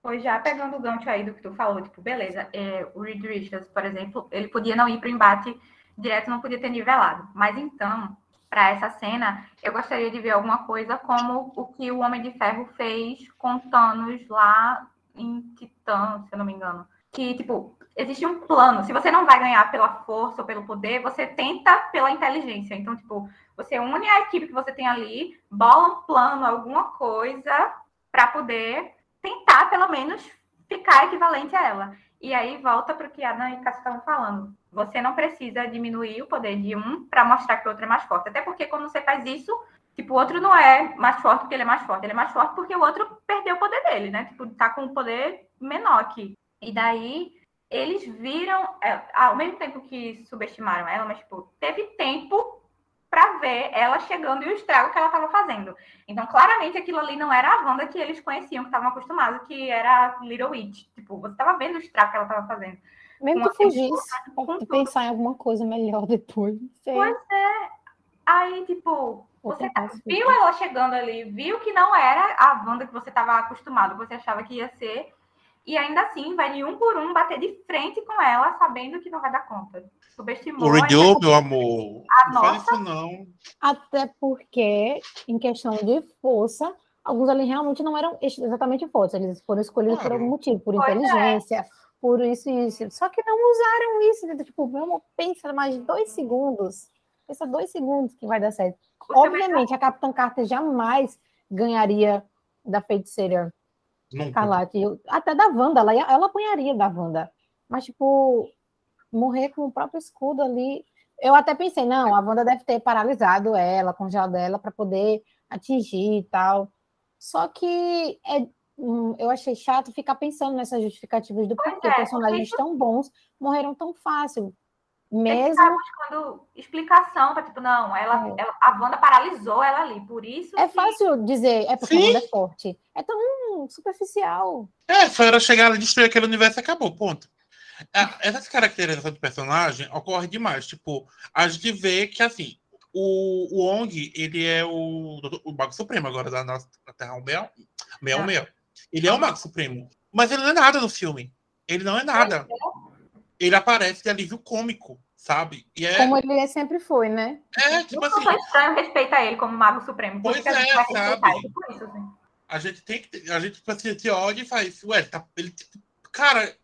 Pois já pegando o gancho aí do que tu falou, tipo, beleza, é, o Reed Richards, por exemplo, ele podia não ir para o embate direto, não podia ter nivelado. Mas então, para essa cena, eu gostaria de ver alguma coisa como o que o Homem de Ferro fez com Thanos lá em Titã, se eu não me engano. Que, tipo, existe um plano. Se você não vai ganhar pela força ou pelo poder, você tenta pela inteligência. Então, tipo, você une a equipe que você tem ali, bola um plano, alguma coisa, para poder tentar, pelo menos, ficar equivalente a ela. E aí volta para o que a Ana e Cássia estavam falando. Você não precisa diminuir o poder de um para mostrar que o outro é mais forte. Até porque quando você faz isso, tipo, o outro não é mais forte porque ele é mais forte. Ele é mais forte porque o outro perdeu o poder dele, né? Tipo, tá com um poder menor aqui. E daí eles viram, é, ao mesmo tempo que subestimaram ela, mas tipo, teve tempo para ver ela chegando e o estrago que ela estava fazendo. Então, claramente, aquilo ali não era a Wanda que eles conheciam, que estavam acostumados, que era a Little Witch. Tipo, você estava vendo o estrago que ela estava fazendo. Mesmo Com que fugisse, tudo. pensar em alguma coisa melhor depois. Sei. Pois é. Aí, tipo, você tá- viu ela chegando ali, viu que não era a Wanda que você estava acostumado, que você achava que ia ser, e ainda assim vai de um por um bater de frente com ela, sabendo que não vai dar conta. Subestimou. Redio, meu amor, A não faz nossa- isso não. Até porque, em questão de força, alguns ali realmente não eram ex- exatamente fortes. Eles foram escolhidos por Claro. algum motivo, por Pois é. inteligência, por isso e isso. Só que não usaram isso. né? Tipo, vamos pensar mais dois segundos. Pensa dois segundos que vai dar certo. Seu Obviamente, a Capitã Carter jamais ganharia da feiticeira Nunca. Escarlate. Até da Wanda, ela, ela apanharia da Wanda. Mas, tipo, morrer com o próprio escudo ali. Eu até pensei, não, a Wanda deve ter paralisado ela, congelado ela para poder atingir e tal. Só que é, hum, eu achei chato ficar pensando nessas justificativas do Pois porquê é, personagens tão bons morreram tão fácil. Mesmo ficar buscando explicação para tipo, não, ela, É. ela- a Wanda paralisou ela ali, por isso é que- fácil dizer, é porque a Sim. Wanda é forte. É tão superficial. É, só era chegar e destruir aquele universo e acabou, ponto. É, Essa caracterização do personagem ocorre demais. Tipo, a gente vê que, assim, o, o Ong, ele é o, o Mago Supremo agora da nossa da Terra o Mel. Mel, É. Mel. Ele é o Mago Supremo. Mas ele não é nada no filme. Ele não é nada. Ele aparece de alívio cômico, sabe? E é, Como ele sempre foi, né? é tipo assim, foi estranho respeitar ele como Mago Supremo. Pois a é, respeitar sabe? ele isso, assim. a gente tem que. A gente, tipo, olha e faz, ué, tá, ele, tipo, cara,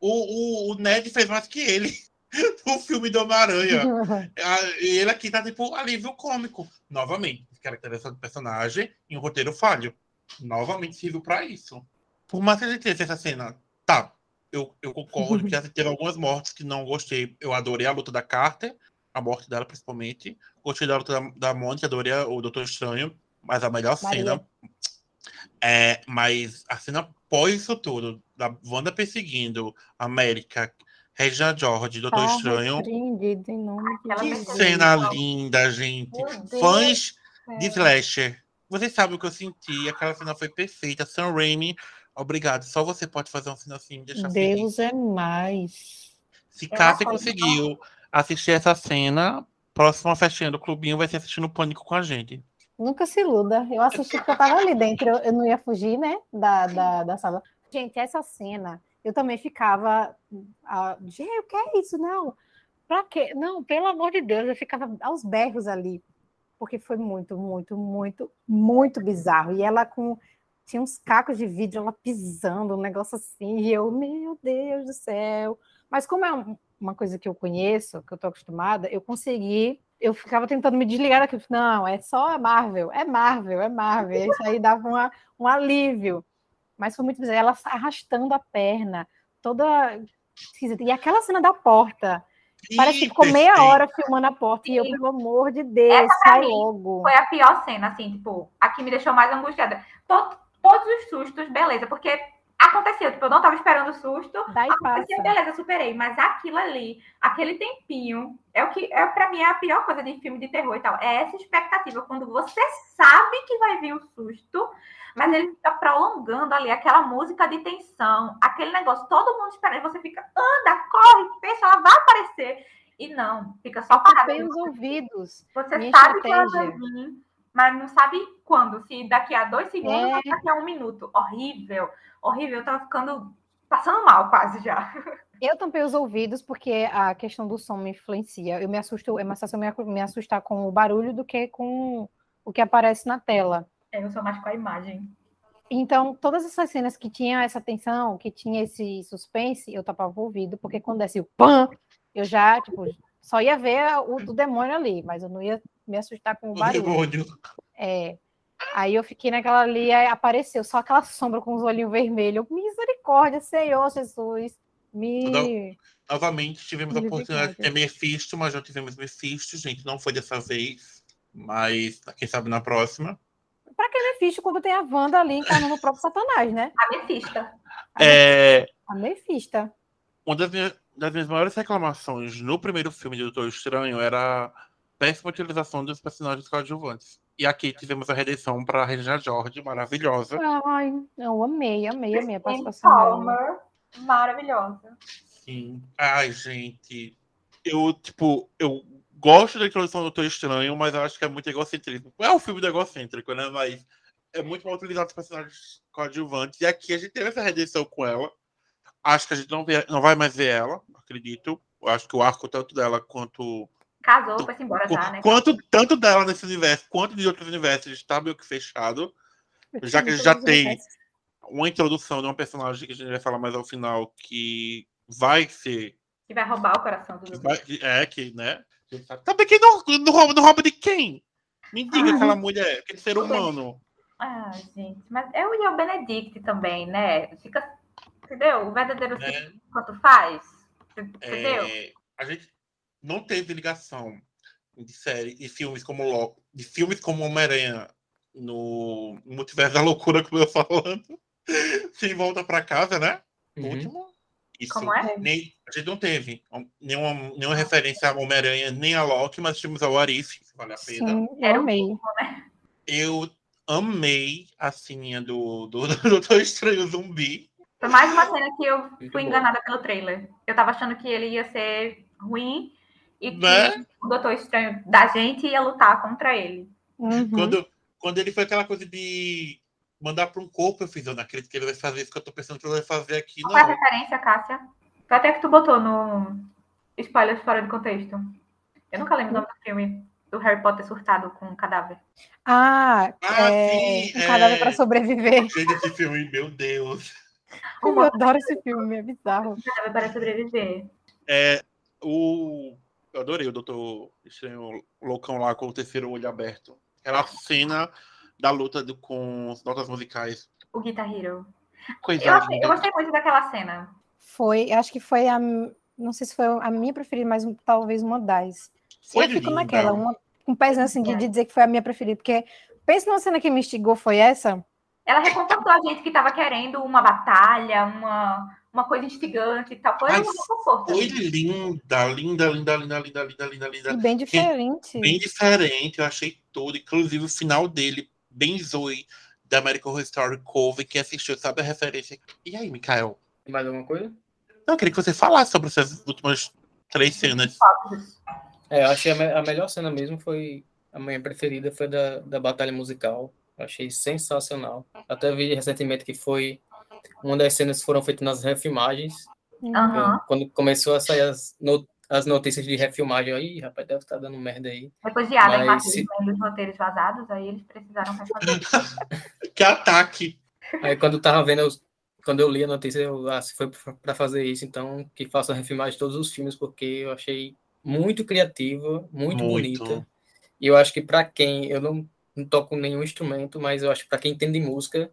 o, o, o Ned fez mais que ele no filme do Homem-Aranha. ele aqui tá tipo alívio cômico. Novamente, caracterização do personagem em um roteiro falho. Novamente serviu para isso. Por mais que a gente tenha essa cena, tá, eu, eu concordo que teve algumas mortes que não gostei. Eu adorei a luta da Carter, a morte dela principalmente. Gostei da luta da, da Mônica, adorei o Doutor Estranho. Mas a melhor Maria. cena. É, mas a cena pós isso tudo, da Wanda perseguindo América, Regina George, Doutor ah, Estranho. Em nome que cena linda, gente. Fãs de Slasher. Vocês sabem o que eu senti. Aquela cena foi perfeita. Sam Raimi, obrigado. Só você pode fazer uma cena assim. Deixar Deus feliz. é mais. Se Cássia conseguiu assistir essa cena, próxima festinha do clubinho vai ser assistindo Pânico com a gente. Nunca se iluda. Eu assisti porque eu tava ali dentro, eu não ia fugir, né, da, da, da sala. Gente, essa cena, eu também ficava. Gente, o que é isso? Não. Pra quê? Não, pelo amor de Deus, eu ficava aos berros ali. Porque foi muito, muito, muito, muito bizarro. E ela com. Tinha uns cacos de vidro, ela pisando, um negócio assim. E eu, meu Deus do céu. Mas como é uma coisa que eu conheço, que eu tô acostumada, eu consegui eu ficava tentando me desligar daquilo. Não, é só a Marvel, é Marvel, é Marvel. Isso aí dava uma, um alívio. Mas foi muito bizarro. Ela arrastando a perna, toda E aquela cena da porta. Parece que ficou meia hora filmando a porta. E eu, pelo amor de Deus, sai logo. Foi a pior cena, assim, tipo, a que me deixou mais angustiada. Todo, todos os sustos, beleza, porque aconteceu, tipo, eu não tava esperando o susto. Daí aconteceu, passa. beleza, superei. Mas aquilo ali, aquele tempinho, é o que, é, pra mim, é a pior coisa de filme de terror e tal. É essa expectativa, quando você sabe que vai vir o susto, mas ele fica prolongando ali aquela música de tensão, aquele negócio, todo mundo esperando, você fica, anda, corre, fecha, ela vai aparecer. E não, fica só parado. os ouvidos. Você sabe que ela vai vir, mas não sabe quando. Se daqui a dois segundos é... ou daqui a um minuto. Horrível horrível, eu tava ficando passando mal quase já. Eu tampei os ouvidos porque a questão do som me influencia. Eu me assusto, é mais fácil me assustar com o barulho do que com o que aparece na tela. É, eu sou mais com a imagem. Então, todas essas cenas que tinham essa tensão, que tinha esse suspense, eu tapava o ouvido, porque quando desce o pã, eu já, tipo, só ia ver o do demônio ali, mas eu não ia me assustar com o barulho. O demônio. É. Aí eu fiquei naquela ali, aí apareceu só aquela sombra com os olhinhos vermelhos. Misericórdia, Senhor Jesus. Me... Novamente tivemos a oportunidade de ter Mephisto, mas já tivemos Mephisto, gente. Não foi dessa vez, mas quem sabe na próxima. Pra que Mephisto quando tem a Wanda ali encarnando o próprio Satanás, né? A Mephisto. É... A Mephisto. Uma das minhas, das minhas maiores reclamações no primeiro filme de Doutor Estranho era a péssima utilização dos personagens coadjuvantes. E aqui tivemos a redenção para a Regina George, maravilhosa. Ai, eu amei, amei, amei a participação. Palmer, maravilhosa. Sim. Ai, gente. Eu, tipo, eu gosto da introdução do Doutor Estranho, mas eu acho que é muito egocêntrico. É um filme do egocêntrico, né? Mas é muito mal utilizado os personagens coadjuvantes. E aqui a gente teve essa redenção com ela. Acho que a gente não, vê, não vai mais ver ela, acredito. Eu acho que o arco tanto dela quanto Casou, foi embora já, né? Quanto, tanto dela nesse universo, quanto de outros universos está meio que fechado. Já que a gente já tem uma introdução de uma personagem que a gente vai falar mais ao final, que vai ser. Que vai roubar o coração do vai, É, que, né? Também quem não, não, rouba, não rouba de quem? Me diga aquela mulher, aquele ser humano. Ah, gente, mas e o Benedict também, né? Fica. Entendeu? O verdadeiro é. quanto faz. Entendeu? É, a gente não teve ligação de série de filmes como de filmes como Homem-Aranha no Multiverso da Loucura, como eu falando. Sem volta para casa, né? Uhum. Último. Isso como é? nem, a gente não teve nenhuma, nenhuma referência a Homem-Aranha nem a Loki, mas tínhamos a Warif, vale a pena. Sim, eu amei. Né? Eu amei a sininha do, do, do Doutor Estranho Zumbi. Foi mais uma cena que eu Muito fui enganada pelo trailer. Eu tava achando que ele ia ser ruim e que né? o Doutor Estranho da gente ia lutar contra ele. Uhum. Quando, quando ele foi aquela coisa de mandar para um corpo, eu fiz, eu não acredito que ele vai fazer isso que eu tô pensando que ele vai fazer aqui. Qual não. É a referência, Cássia? Foi até que tu botou no spoilers fora de contexto. Eu nunca lembro o nome do filme. do Harry Potter surtado com um cadáver. Ah, Ah, é, sim, um cadáver é. para sobreviver. Gente, esse filme, meu Deus. Eu adoro esse filme, é bizarro. Um cadáver para sobreviver. É, o... Eu adorei o Doutor Estranho Loucão lá com o terceiro olho aberto. Aquela cena da luta do- com as notas musicais. O Guitar Hero. Coisa Eu, achei- eu gostei muito daquela cena. Foi, acho que foi a. Não sei se foi a minha preferida, mas um- talvez uma das. Foi eu fico naquela, uma, um pezinho assim de, de dizer que foi a minha preferida, porque pensa numa cena que me instigou, foi essa. Ela reconfortou a gente que estava querendo uma batalha, uma, uma coisa instigante e tal. Foi Ai, um reconforto. Foi linda, linda, linda, linda, linda, linda, linda, linda. E bem diferente. Bem diferente, eu achei tudo. Inclusive o final dele, bem Zoe, da American Horror Story Cove, que assistiu, sabe a referência. E aí, Mikael? Tem mais alguma coisa? Eu queria que você falasse sobre essas últimas três cenas. É, eu achei a, me- a melhor cena mesmo foi. A minha preferida foi da, da batalha musical. Eu achei sensacional. Até vi recentemente que foi. Uma das cenas foram feitas nas refilmagens. Aham. Quando começou a sair as, no- as notícias de refilmagem, aí, rapaz, deve estar dando merda aí. Depois de Adam Mas se- os roteiros vazados, aí eles precisaram refazer. Que ataque! Aí quando eu tava vendo, os- quando eu li a notícia, eu, ah, se foi para fazer isso, então que façam a refilmagem de todos os filmes, porque eu achei muito criativa, muito, Muito. bonita. E eu acho que para quem, eu não, não toco nenhum instrumento, mas eu acho que para quem entende música,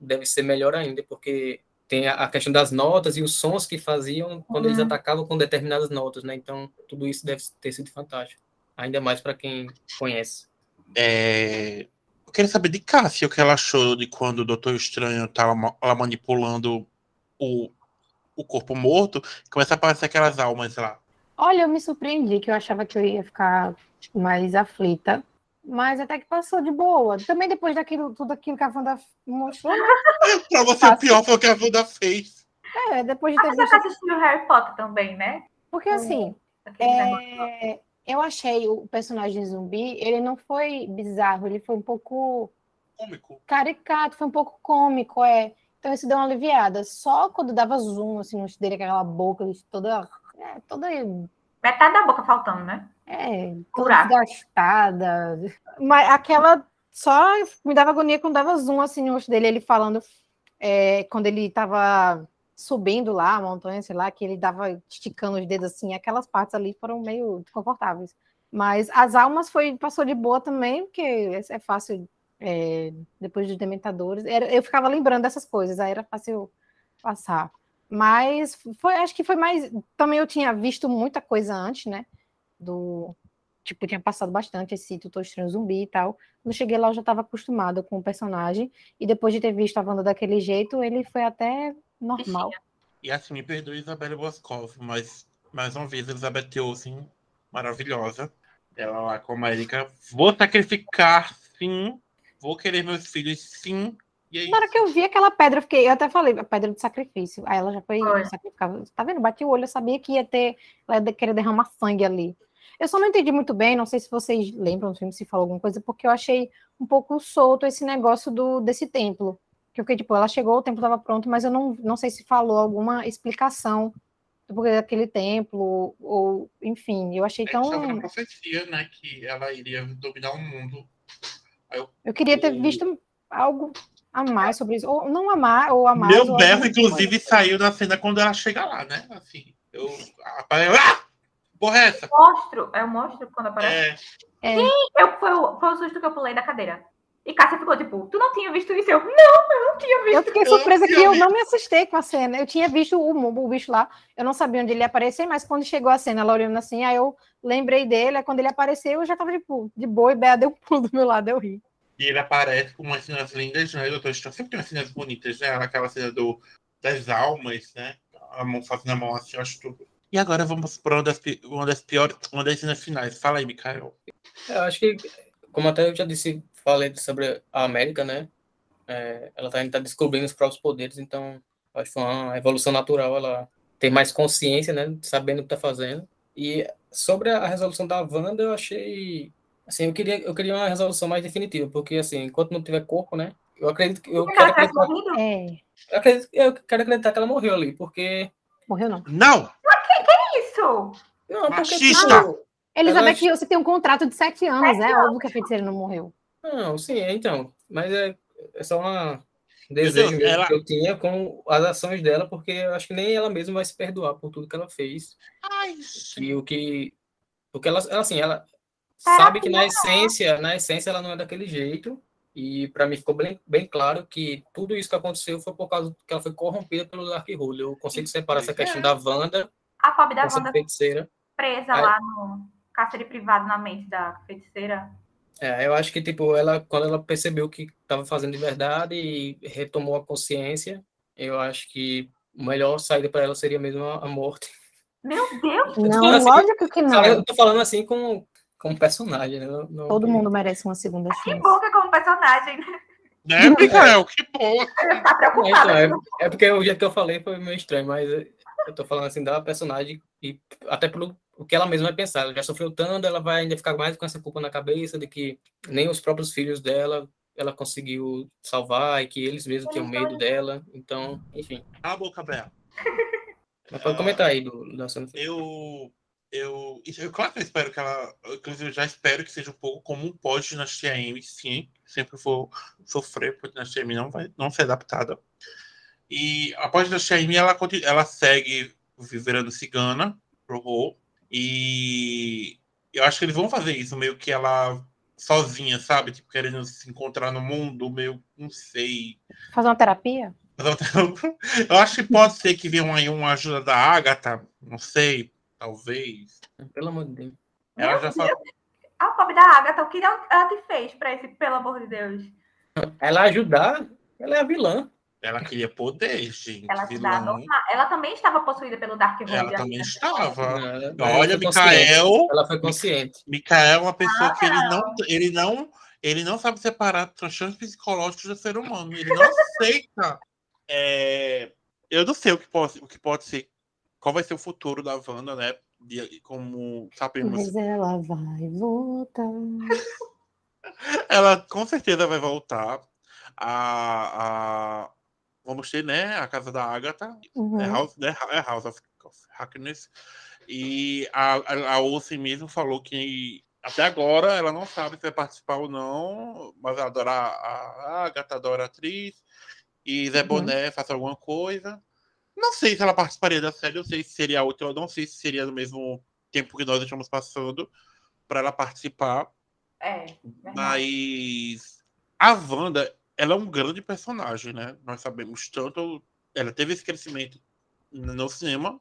deve ser melhor ainda, porque tem a, questão das notas e os sons que faziam quando eles Uhum. atacavam com determinadas notas, né? Então, tudo isso deve ter sido fantástico. Ainda mais para quem conhece. É, Eu queria saber de Cássia o que ela achou de quando o Doutor Estranho tava ma- lá manipulando o, o corpo morto, começa a aparecer aquelas almas lá. Olha, eu me surpreendi que eu achava que eu ia ficar mais aflita, mas até que passou de boa. Também depois daquilo, tudo aquilo que a Wanda mostrou, né? Pra você, o pior foi o que a Wanda fez. É, depois de ter Mas você visto. tá assistindo Harry Potter também, né? Porque assim, é, eu achei o personagem zumbi, ele não foi bizarro, ele foi um pouco Cômico. caricato, foi um pouco cômico, é. Então isso deu uma aliviada. Só quando dava zoom, assim, no dele, aquela boca toda. É, toda. Metade da boca faltando, né? É, toda desgastada. Mas aquela. Só me dava agonia quando dava zoom, assim, no rosto dele, ele falando. é, quando ele tava subindo lá a montanha, sei lá, que ele dava esticando os dedos assim, aquelas partes ali foram meio desconfortáveis. Mas as almas foi, passou de boa também, porque é é fácil é, depois dos dementadores. Era, eu ficava lembrando dessas coisas, aí era fácil passar. Mas foi, acho que foi mais. Também eu tinha visto muita coisa antes, né? Do. Tipo, tinha passado bastante esse Doutor Estranho Zumbi e tal. Quando cheguei lá, eu já estava acostumada com o personagem. E depois de ter visto a Wanda daquele jeito, ele foi até normal. E assim, me perdoe Isabelle Boscov, mas mais uma vez Elizabeth Olsen, maravilhosa. Ela lá com a Erika. Vou sacrificar, sim. Vou querer meus filhos, sim. E aí, Na hora que eu vi aquela pedra, eu fiquei, eu até falei, a pedra de sacrifício. Aí ela já foi sacrificar. Tá vendo? Bati o olho, eu sabia que ia ter, ela ia querer derramar sangue ali. Eu só não entendi muito bem, não sei se vocês lembram do filme, se falou alguma coisa, porque eu achei um pouco solto esse negócio do, desse templo. Que eu fiquei, tipo, ela chegou, o templo estava pronto, mas eu não, não sei se falou alguma explicação do porquê daquele templo, ou, enfim, eu achei é, estava na tão. profecia, né? Que ela iria dominar o mundo. Eu, Eu queria ter visto algo a mais sobre isso. Ou não amar, ou a mais. Meu berro, inclusive, saiu na cena quando ela chega lá, né? Assim, eu. Ah! Porra, é essa? Monstro, é o monstro quando aparece. É, Eu, foi, o, foi o susto que eu pulei da cadeira. E Cássia ficou tipo, tu não tinha visto isso? Eu, não, eu não tinha visto. Eu fiquei Eu surpresa que tinha eu visto. não me assustei com a cena. Eu tinha visto o, o bicho lá, eu não sabia onde ele ia aparecer, mas quando chegou a cena, ela olhando assim, aí eu lembrei dele, aí quando ele apareceu, eu já tava tipo, de boa, e Bea deu um pulo do meu lado, eu ri. E ele aparece com umas cenas lindas, né? Doutor Estranho sempre tem umas cenas bonitas, né? Aquela cena do, das almas, né? A mão fazendo a mão assim, eu acho tudo. E agora vamos para uma das, uma das piores, uma das cenas finais. Fala aí, Mikael. Eu acho que, como até eu já disse, falei sobre a América, né? É, ela tá, tá descobrindo os próprios poderes, então acho que foi uma evolução natural, ela ter mais consciência, né? Sabendo o que tá fazendo. E sobre a resolução da Wanda, eu achei. Assim, eu queria, eu queria uma resolução mais definitiva, porque, assim, enquanto não tiver corpo, né? Eu acredito que. Eu Porque quero tivesse acreditar. É, eu, acredito, eu quero acreditar que ela morreu ali, porque. morreu não. Não! Isso! Não, porque. Machista! tipo, Elizabeth acho- Olsen tem um contrato de sete anos, Sete é óbvio que a feiticeira não morreu. Não, sim, é, então. Mas é, é só uma- um desejo mesmo ela- que eu tinha com as ações dela, porque eu acho que nem ela mesma vai se perdoar por tudo que ela fez. Ai. E o que. Porque ela, ela, assim, ela sabe que na essência, na essência ela não é daquele jeito. E para mim ficou bem, bem claro que tudo isso que aconteceu foi por causa que ela foi corrompida pelo Dark Hole. Eu consigo separar essa questão da Wanda, A pobre da essa Wanda feiticeira. presa Ai. lá no cárcere privado na mente da feiticeira. É, eu acho que, tipo, ela, quando ela percebeu que estava fazendo de verdade e retomou a consciência, eu acho que a melhor saída para ela seria mesmo a, a morte. Meu Deus! Não, assim, lógico que não. Eu tô falando assim como, como personagem, né? Não- não- Todo mundo merece uma segunda Que chance. bom que é como personagem, né? Né, Mikael? Que bom. Tá É, então, é, é porque o jeito que eu falei foi meio estranho, mas eu tô falando assim da personagem e até pelo o que ela mesma vai pensar. Ela já sofreu tanto, ela vai ainda ficar mais com essa culpa na cabeça de que nem os próprios filhos dela ela conseguiu salvar e que eles mesmos tinham medo dela. Então, enfim. Cala a boca, Bela. Mas pode comentar aí do, da cena. Eu. Eu, eu, claro que eu espero que ela. Inclusive, eu já espero que seja um pouco como um pós-dinastia M, sim. Sempre for sofrer por dinastia M não vai não ser adaptada. E a pós-dinastia M, ela, ela segue virando cigana pro Ro. E eu acho que eles vão fazer isso, meio que ela sozinha, sabe? Tipo, querendo se encontrar no mundo, meio. Não sei. Fazer uma terapia? Eu acho que pode ser que venha aí uma ajuda da Agatha, não sei, talvez. Pelo amor de Deus. Ela Meu já falou. A pobre da Agatha, o que ela ela te fez pra esse, pelo amor de Deus? Ela ajudar, ela é a vilã. Ela queria poder, gente. Ela vilã. Ela também estava possuída pelo Dark Hole. Ela também estava. Ela- Olha. Mikael. Ela foi consciente. Mikael é uma pessoa que ele Ah, não, ele não, ele não sabe separar transtornos psicológicos do ser humano. Ele não aceita. É, eu não sei o que pode, o que pode ser, qual vai ser o futuro da Wanda, né? De- como sabemos, Mas ela vai voltar. ela com certeza vai voltar. A, a, vamos ter, né? A casa da Agatha. Uhum. É House, né? é House of, of Happiness. E a, a, a Olsen mesmo falou que até agora ela não sabe se vai participar ou não, mas ela adora a, a Agatha, adora a atriz. E Zé Uhum. Boné faz alguma coisa. Não sei se ela participaria da série, não sei se seria outra, eu não sei se seria no mesmo tempo que nós estamos passando para ela participar. É. Mas a Wanda, ela é um grande personagem, né? Nós sabemos tanto. Ela teve esse crescimento no cinema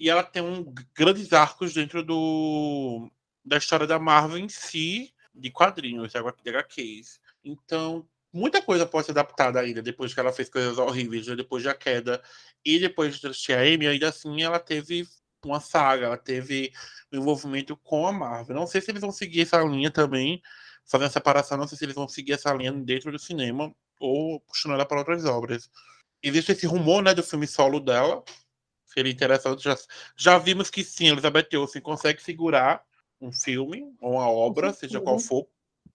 e ela tem um grandes arcos dentro do da história da Marvel em si, de quadrinhos, de HQs. Então, muita coisa pode ser adaptada ainda depois que ela fez coisas horríveis, né? depois da queda e depois de assistir a Amy, ainda assim ela teve uma saga, ela teve um envolvimento com a Marvel. Não sei se eles vão seguir essa linha também, fazer a separação, não sei se eles vão seguir essa linha dentro do cinema ou puxando ela para outras obras. Existe esse rumor, né, do filme solo dela. Seria interessante. Já, já vimos que sim, Elizabeth Olsen consegue segurar um filme ou uma obra, seja qual for,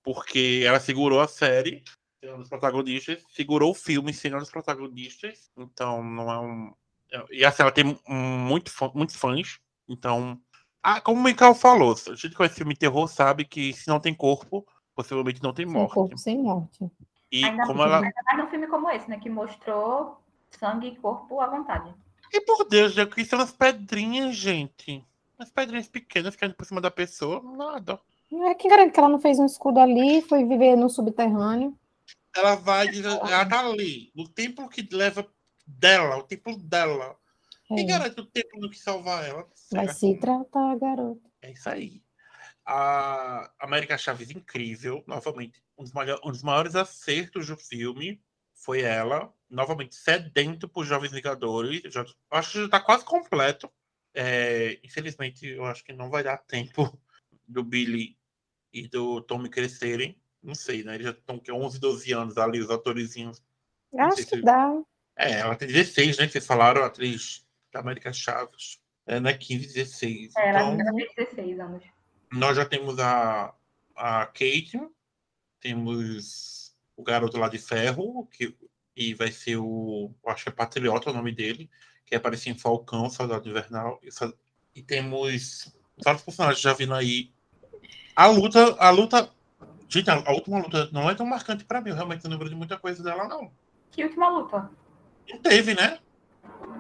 porque ela segurou a série, sendo dos protagonistas, segurou o filme sendo dos protagonistas. Então, não é um. E assim, ela tem muito, muitos fãs. Então, ah, como o Michael falou, a gente conhece filme terror sabe que se não tem corpo, possivelmente não tem Sem morte. corpo, sem morte. E Ainda, como ela. ainda mais num filme como esse, né? Que mostrou sangue e corpo à vontade. E por Deus, já que são as pedrinhas, gente. As pedrinhas pequenas caindo por cima da pessoa, nada. É quem garante que ela não fez um escudo ali, foi viver no subterrâneo. Ela vai, ela tá ali, no templo que leva dela, o templo dela. Quem É, garante o templo que salvar ela? vai se que- tratar, garoto. É isso aí. A América Chaves, incrível, novamente. Um dos, maiores, um dos maiores acertos do filme foi ela, novamente, sedento por Jovens Vingadores. Já, acho que já tá quase completo. É, infelizmente, eu acho que não vai dar tempo do Billy e do Tommy crescerem. Não sei, né? Eles já estão com 11, 12 anos ali, os atorizinhos. Acho sei que se- dá. É, ela tem 16, né? Que vocês falaram, a atriz da América Chaves. É, né? 15, 16. É, ela Então, tem 16 anos. Nós já temos a, a Kate, temos o garoto lá de ferro, que e vai ser o. eu Acho que é Patriota o nome dele, que aparecia em Falcão, Soldado Invernal. E, e temos vários personagens já vindo aí. A luta, a luta. Gente, a, a última luta não é tão marcante pra mim. Eu realmente não lembro de muita coisa dela, não. Que última luta? Não teve, né?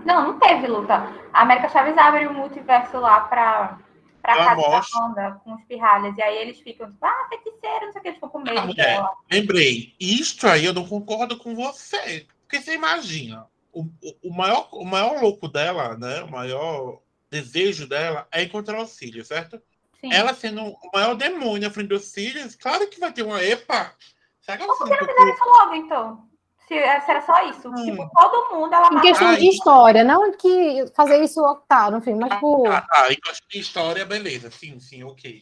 Não, não teve luta. A América Chaves abre o multiverso lá pra, pra Ela casa da mostra. Wanda com os pirralhas. E aí eles ficam tipo, ah, feiticeiro, não sei o que, eles ficam com medo Ah, mulher, dela. lembrei. Isto aí eu não concordo com você. Porque você imagina, o, o, o maior, o maior louco dela, né? O maior desejo dela é encontrar os filhos, certo? Sim. Ela sendo o maior demônio à frente dos filhos, claro que vai ter uma epa. Será que ela sendo que um pouco... logo, então? Se, se era só isso. Hum. Tipo, todo mundo, ela Em questão de história, não que fazer isso tá no filme, mas tipo, Ah, tá. Em questão de história, beleza. Sim, sim, ok.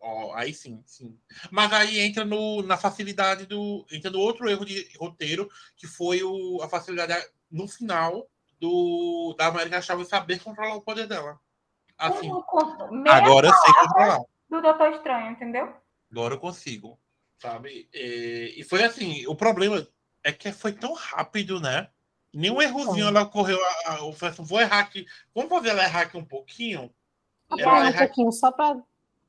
Ó, aí sim, sim. Mas aí entra no, na facilidade do. Entra no outro erro de roteiro, que foi o, a facilidade no final do, da América Chaves saber controlar o poder dela. Assim, meia agora eu sei controlar. do Doutor Estranho, entendeu? Agora eu consigo. Sabe? E, e foi assim, o problema é que foi tão rápido, né? Nenhum errozinho ela correu. A, a, eu falei assim, vou errar aqui. Vamos fazer ela errar aqui um pouquinho? só Ela pra um erra pouquinho, só pra.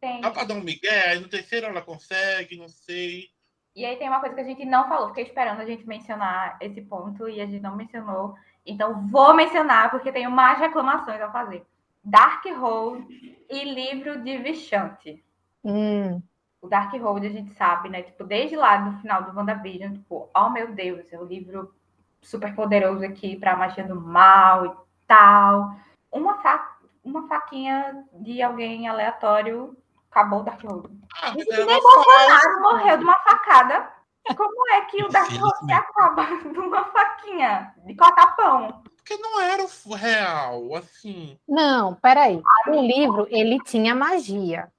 Tem. Dá pra dar um migué, aí no terceiro ela consegue, não sei. E aí tem uma coisa que a gente não falou, fiquei esperando a gente mencionar esse ponto e a gente não mencionou. Então vou mencionar porque tenho mais reclamações a fazer. Darkhold e livro de Vichante. Hum, O Darkhold a gente sabe, né? Tipo, desde lá do final do WandaVision, tipo, oh meu Deus, é o livro super poderoso aqui pra magia do mal e tal. Uma, fa uma faquinha de alguém aleatório acabou o Darkhold. Ah, nem. Bolsonaro morreu de uma facada. Como é que o Dark Horse Infelizmente. acaba de uma faquinha de cortar pão? Porque não era o real, assim. Não, peraí. O livro, ele tinha magia.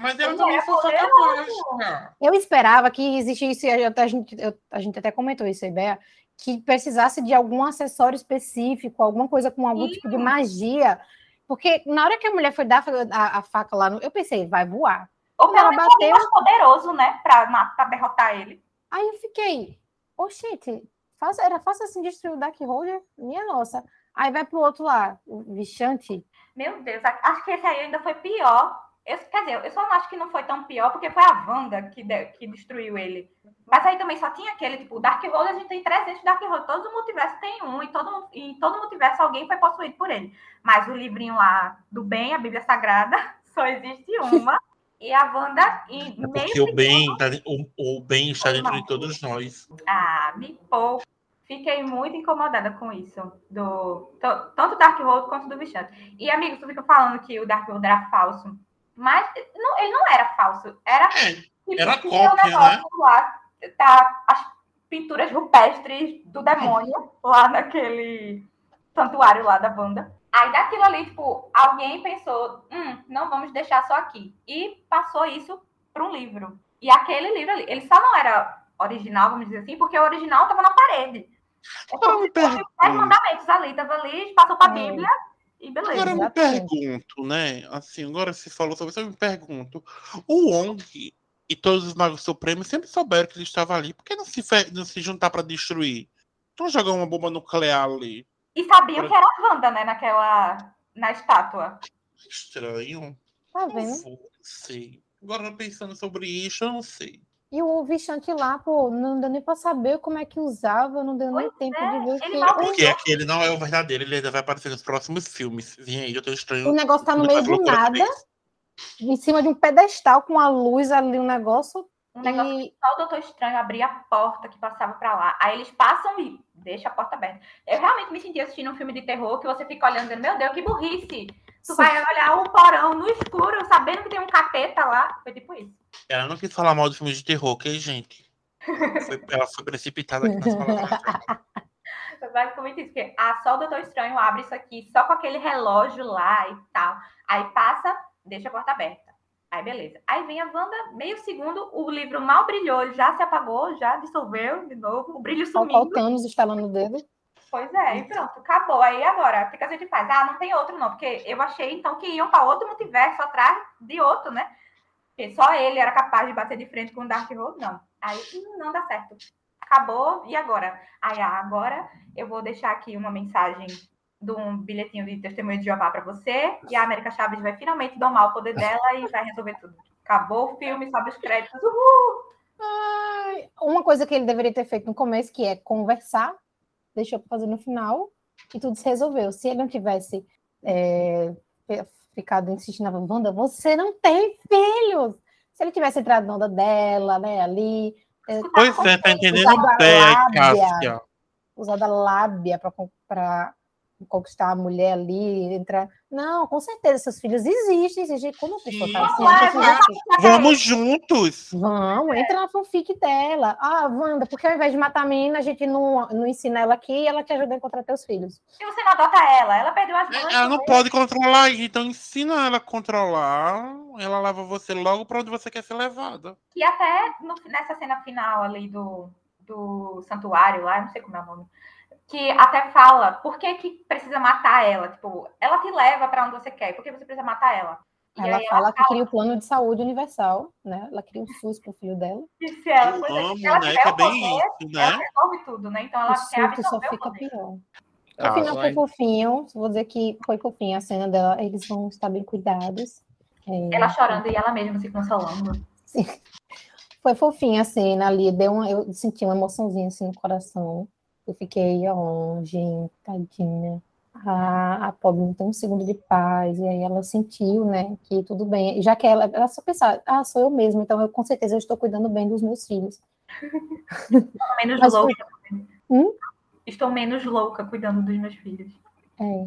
Mas Ele também mágica. Eu esperava que existisse, a gente, eu- a gente até comentou isso, a ideia, que precisasse de algum acessório específico, alguma coisa com algum Sim. tipo de magia. Porque na hora que a mulher foi dar a, a faca lá, no, eu pensei, vai voar. Ou ela bateu- mais poderoso, né? Pra, pra derrotar ele. Aí eu fiquei, oxente, fácil, era fácil assim destruir o Darkholder? Minha nossa. Aí vai pro outro lá, o Vichante. Meu Deus, acho que esse aí ainda foi pior. Eu, quer dizer, eu só não acho que não foi tão pior, porque foi a Wanda que, de- que destruiu ele. Mas aí também só tinha aquele, tipo, Darkhold, a gente tem 300 Darkhold. Todo multiverso tem um, e todo, e em todo multiverso alguém foi possuído por ele. Mas o livrinho lá do bem, a Bíblia Sagrada, só existe uma. E a Wanda, em É meio porque o bem, tá o, o bem está dentro de todos nós. Ah, me poupa. Fiquei muito incomodada com isso. Do, to- tanto do Darkhold quanto do Vichante. E, amigos, tu fica falando que o Darkhold era falso. Mas não, ele não era falso. Era, É, tipo, Era cópia, um negócio Lá, tá as pinturas rupestres do demônio lá naquele santuário lá da banda. Aí daquilo ali, tipo, alguém pensou, hum, não vamos deixar só aqui. E passou isso para um livro. E aquele livro ali, ele só não era original, vamos dizer assim, porque o original estava na parede. É pergunto. Dez mandamentos ali, tava ali, passou para a É. Bíblia e beleza. Agora eu me Exatamente. pergunto, né? Assim, agora você falou sobre isso, eu me pergunto. O Wong e todos os magos supremos sempre souberam que ele estava ali. Por que não se, fe- não se juntar para destruir? Então jogar uma bomba nuclear ali. E sabiam que era a Wanda, né, naquela, na estátua. Estranho. Tá Não vendo? vou, não sei. Agora pensando sobre isso, eu não sei. E o Vichante lá, pô, não deu nem pra saber como é que usava, não deu nem Pois tempo é, de ver o ele que. mal Porque aquele não é o verdadeiro, ele ainda vai aparecer nos próximos filmes. Vem aí, eu tô estranho. O negócio tá no meio do nada, em cima de um pedestal com a luz ali, um negócio. Um negócio E Só o Doutor Estranho abria a porta que passava pra lá. Aí eles passam e deixa a porta aberta. Eu realmente me senti assistindo um filme de terror que você fica olhando e dizendo, meu Deus, que burrice. Tu vai olhar o porão no escuro, sabendo que tem um capeta lá. Foi tipo isso. Ela não quis falar mal de filmes de terror, ok, gente? Foi- ela foi precipitada aqui nas palavras. Foi basicamente isso. Porque ah, só o Doutor Estranho abre isso aqui, só com aquele relógio lá e tal. Aí passa, deixa a porta aberta. Aí beleza. Aí vem a Wanda, meio segundo, o livro mal brilhou, ele já se apagou, já dissolveu de novo, o brilho só sumiu. o Thanos estalando o dedo. Pois é, e pronto, acabou. Aí agora, o que a gente faz? Ah, não tem outro não, porque eu achei então que iam para outro multiverso atrás de outro, né? Porque só ele era capaz de bater de frente com o Darkhold, não. Aí hum, não dá certo. Acabou, e agora? Aí ah, agora eu vou deixar aqui uma mensagem de um bilhetinho de testemunho de Jeová para você, e a América Chaves vai finalmente domar o poder dela e vai resolver tudo. Acabou o filme, sobe os créditos, uhul! Ai, uma coisa que ele deveria ter feito no começo, que é conversar, deixou para fazer no final, e tudo se resolveu. Se ele não tivesse é, ficado insistindo na Wanda, você não tem filhos! Se ele tivesse entrado na onda dela, né, ali... Pois é, tá entendendo bem aí, Cássia. Usado a lábia para conquistar a mulher ali, entrar. Não, com certeza, seus filhos existem, existem. Como a pessoa tá assim? Vamos juntos! Vamos, entra na fanfic dela. Ah, Wanda, porque ao invés de matar a menina, a gente não, não ensina ela aqui e ela te ajuda a encontrar teus filhos. Se você não adota ela, ela perdeu as mãos. Ela não pode controlar, então ensina ela a controlar. Ela leva você logo para onde você quer ser levada. E até no, nessa cena final ali do, do santuário lá, não sei como é o nome que até fala por que, que precisa matar ela. Tipo, ela te leva para onde você quer, por que você precisa matar ela? E ela fala ela que fala... cria o plano de saúde universal, né? Ela cria o SUS para o filho dela. E se ela, Eu amo, ela né? Que é bem poder, isso, né? Ela resolve tudo, né? Então ela o surto só fica pior. No final foi fofinho, vou dizer que foi fofinho a cena dela, eles vão estar bem cuidados. É... Ela chorando e ela mesma se consolando. Sim. Foi fofinha a cena ali, deu uma, eu senti uma emoçãozinha assim no coração. Eu fiquei, gente, tadinha. A, a pobre não tem um segundo de paz, e aí ela sentiu, né, que tudo bem. Já que ela, ela só pensar, ah, sou eu mesma, então eu com certeza eu estou cuidando bem dos meus filhos. Estou menos Mas louca. Hum? Estou menos louca cuidando dos meus filhos. É.